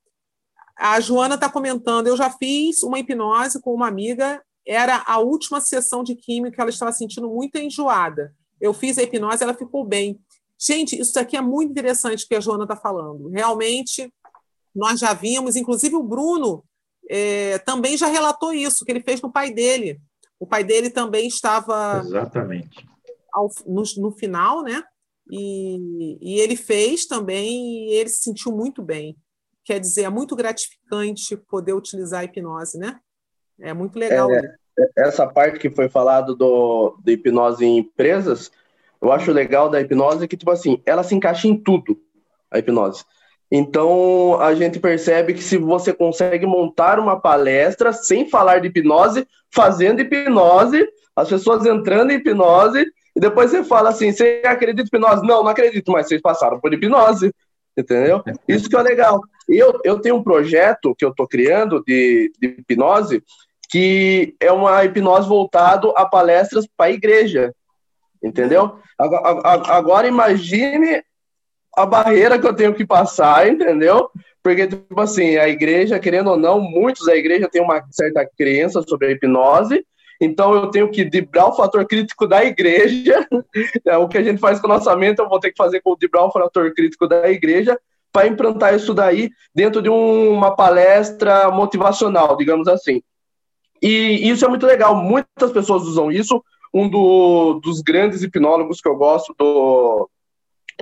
A Joana está comentando, eu já fiz uma hipnose com uma amiga, era a última sessão de química, ela estava sentindo muito enjoada. Eu fiz a hipnose, ela ficou bem. Gente, isso aqui é muito interessante que a Joana está falando. Realmente, nós já vimos, inclusive o Bruno é, também já relatou isso, que ele fez no pai dele. O pai dele também estava. Exatamente. Ao, no, no final, né? E, e ele fez também e ele se sentiu muito bem. Quer dizer, é muito gratificante poder utilizar a hipnose, né? É muito legal. É, essa parte que foi falado do, de hipnose em empresas, eu acho legal da hipnose que, tipo assim, ela se encaixa em tudo, a hipnose. Então, a gente percebe que se você consegue montar uma palestra sem falar de hipnose, fazendo hipnose, as pessoas entrando em hipnose, e depois você fala assim: você acredita em hipnose? Não, não acredito, mas vocês passaram por hipnose, entendeu? Isso que é legal. Eu, eu tenho um projeto que eu estou criando de, de hipnose, que é uma hipnose voltado a palestras para a igreja, entendeu? Agora, imagine a barreira que eu tenho que passar, entendeu? Porque, tipo assim, a igreja, querendo ou não, muitos da igreja têm uma certa crença sobre a hipnose, então eu tenho que dibrar o fator crítico da igreja. [laughs] É, o que a gente faz com o lançamento, eu vou ter que fazer com o dibrar o fator crítico da igreja para implantar isso daí dentro de um, uma palestra motivacional, digamos assim. E isso é muito legal, muitas pessoas usam isso. Um do, dos grandes hipnólogos que eu gosto do,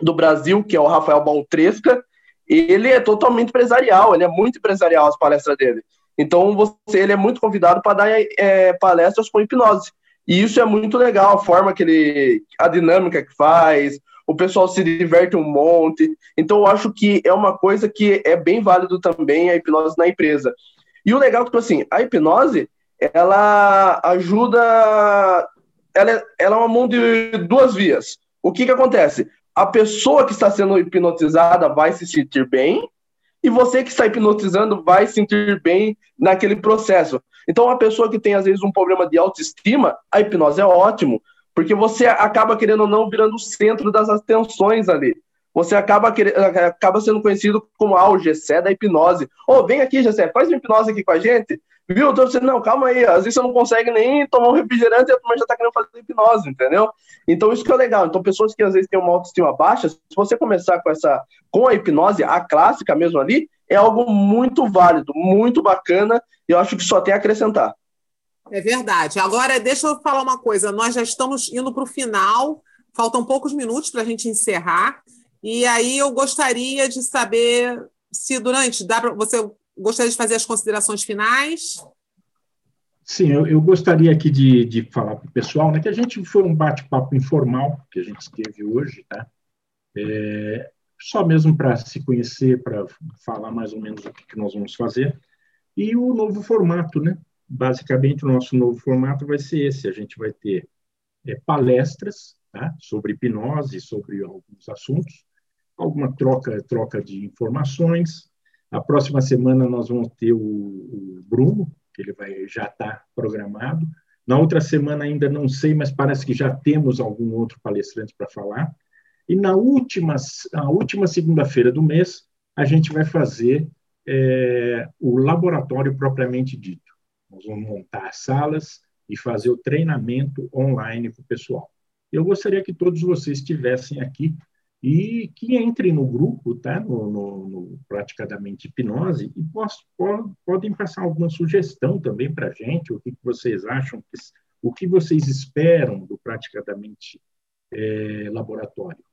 do Brasil, que é o Rafael Baltresca, ele é totalmente empresarial, ele é muito empresarial as palestras dele. Então, você, ele é muito convidado para dar é, palestras com hipnose. E isso é muito legal, a forma que ele. a dinâmica que faz, o pessoal se diverte um monte. Então, eu acho que é uma coisa que é bem válido também a hipnose na empresa. E o legal é tipo assim, a hipnose, ela ajuda. Ela é, ela é uma mão de duas vias. O que, que acontece? A pessoa que está sendo hipnotizada vai se sentir bem, e você que está hipnotizando vai se sentir bem naquele processo. Então, a pessoa que tem, às vezes, um problema de autoestima, a hipnose é ótimo, porque você acaba, querendo ou não, virando o centro das atenções ali. Você acaba, acaba sendo conhecido como ah, o Gessé da hipnose. Ô, oh, vem aqui, Gessé, faz uma hipnose aqui com a gente. Viu? Então você, não, calma aí, às vezes você não consegue nem tomar um refrigerante turma já tá querendo fazer hipnose, entendeu? Então isso que é legal. Então pessoas que às vezes têm uma autoestima baixa, se você começar com essa, com a hipnose, a clássica mesmo ali, é algo muito válido, muito bacana, e eu acho que só tem a acrescentar. É verdade. Agora, deixa eu falar uma coisa. Nós já estamos indo para o final, faltam poucos minutos para a gente encerrar. E aí eu gostaria de saber se durante dá pra, você gostaria de fazer as considerações finais? Sim, eu, eu gostaria aqui de, de falar para o pessoal, né, que a gente foi um bate-papo informal que a gente teve hoje, tá? É, só mesmo para se conhecer, para falar mais ou menos o que, que nós vamos fazer. E o novo formato, né? Basicamente, o nosso novo formato vai ser esse: a gente vai ter é, palestras tá? sobre hipnose, sobre alguns assuntos, alguma troca, troca de informações, a próxima semana nós vamos ter o, o Bruno, que ele vai já está programado. Na outra semana ainda não sei, mas parece que já temos algum outro palestrante para falar. E na última, última segunda-feira do mês, a gente vai fazer é, o laboratório propriamente dito. Nós vamos montar as salas e fazer o treinamento online para o pessoal. Eu gostaria que todos vocês estivessem aqui e que entre no grupo, tá? no, no, no Hipnose, e posso, podem passar alguma sugestão também para a gente, o que, que vocês acham, o que vocês esperam do Praticadamente é, Laboratório,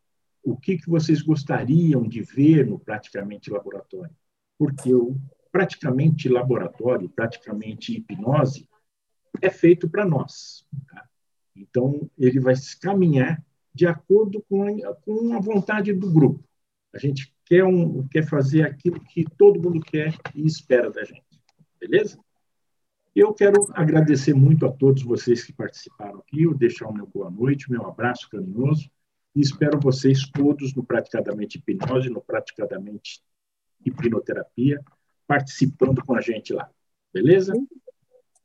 o que, que vocês gostariam de ver no Praticamente Laboratório, porque o Praticamente Laboratório, Praticamente Hipnose, é feito para nós. Tá? Então, ele vai se caminhar de acordo com a, com a vontade do grupo. A gente quer, um, quer fazer aquilo que todo mundo quer e espera da gente. Beleza? Eu quero agradecer muito a todos vocês que participaram aqui, eu deixar o meu boa noite, meu abraço carinhoso e espero vocês todos no Praticadamente Hipnose, no Praticadamente Hipnoterapia, participando com a gente lá. Beleza?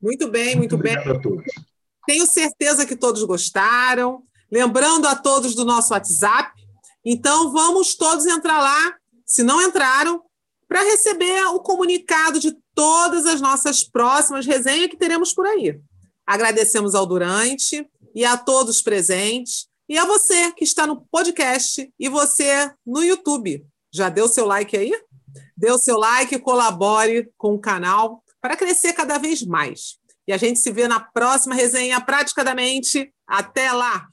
Muito bem, muito, muito bem. Obrigado a todos. Tenho certeza que todos gostaram. Lembrando a todos do nosso WhatsApp. Então, vamos todos entrar lá, se não entraram, para receber o comunicado de todas as nossas próximas resenhas que teremos por aí. Agradecemos ao Durante e a todos presentes e a você que está no podcast e você no YouTube. Já deu seu like aí? O seu like, colabore com o canal para crescer cada vez mais. E a gente se vê na próxima resenha Prática da Mente. Até lá!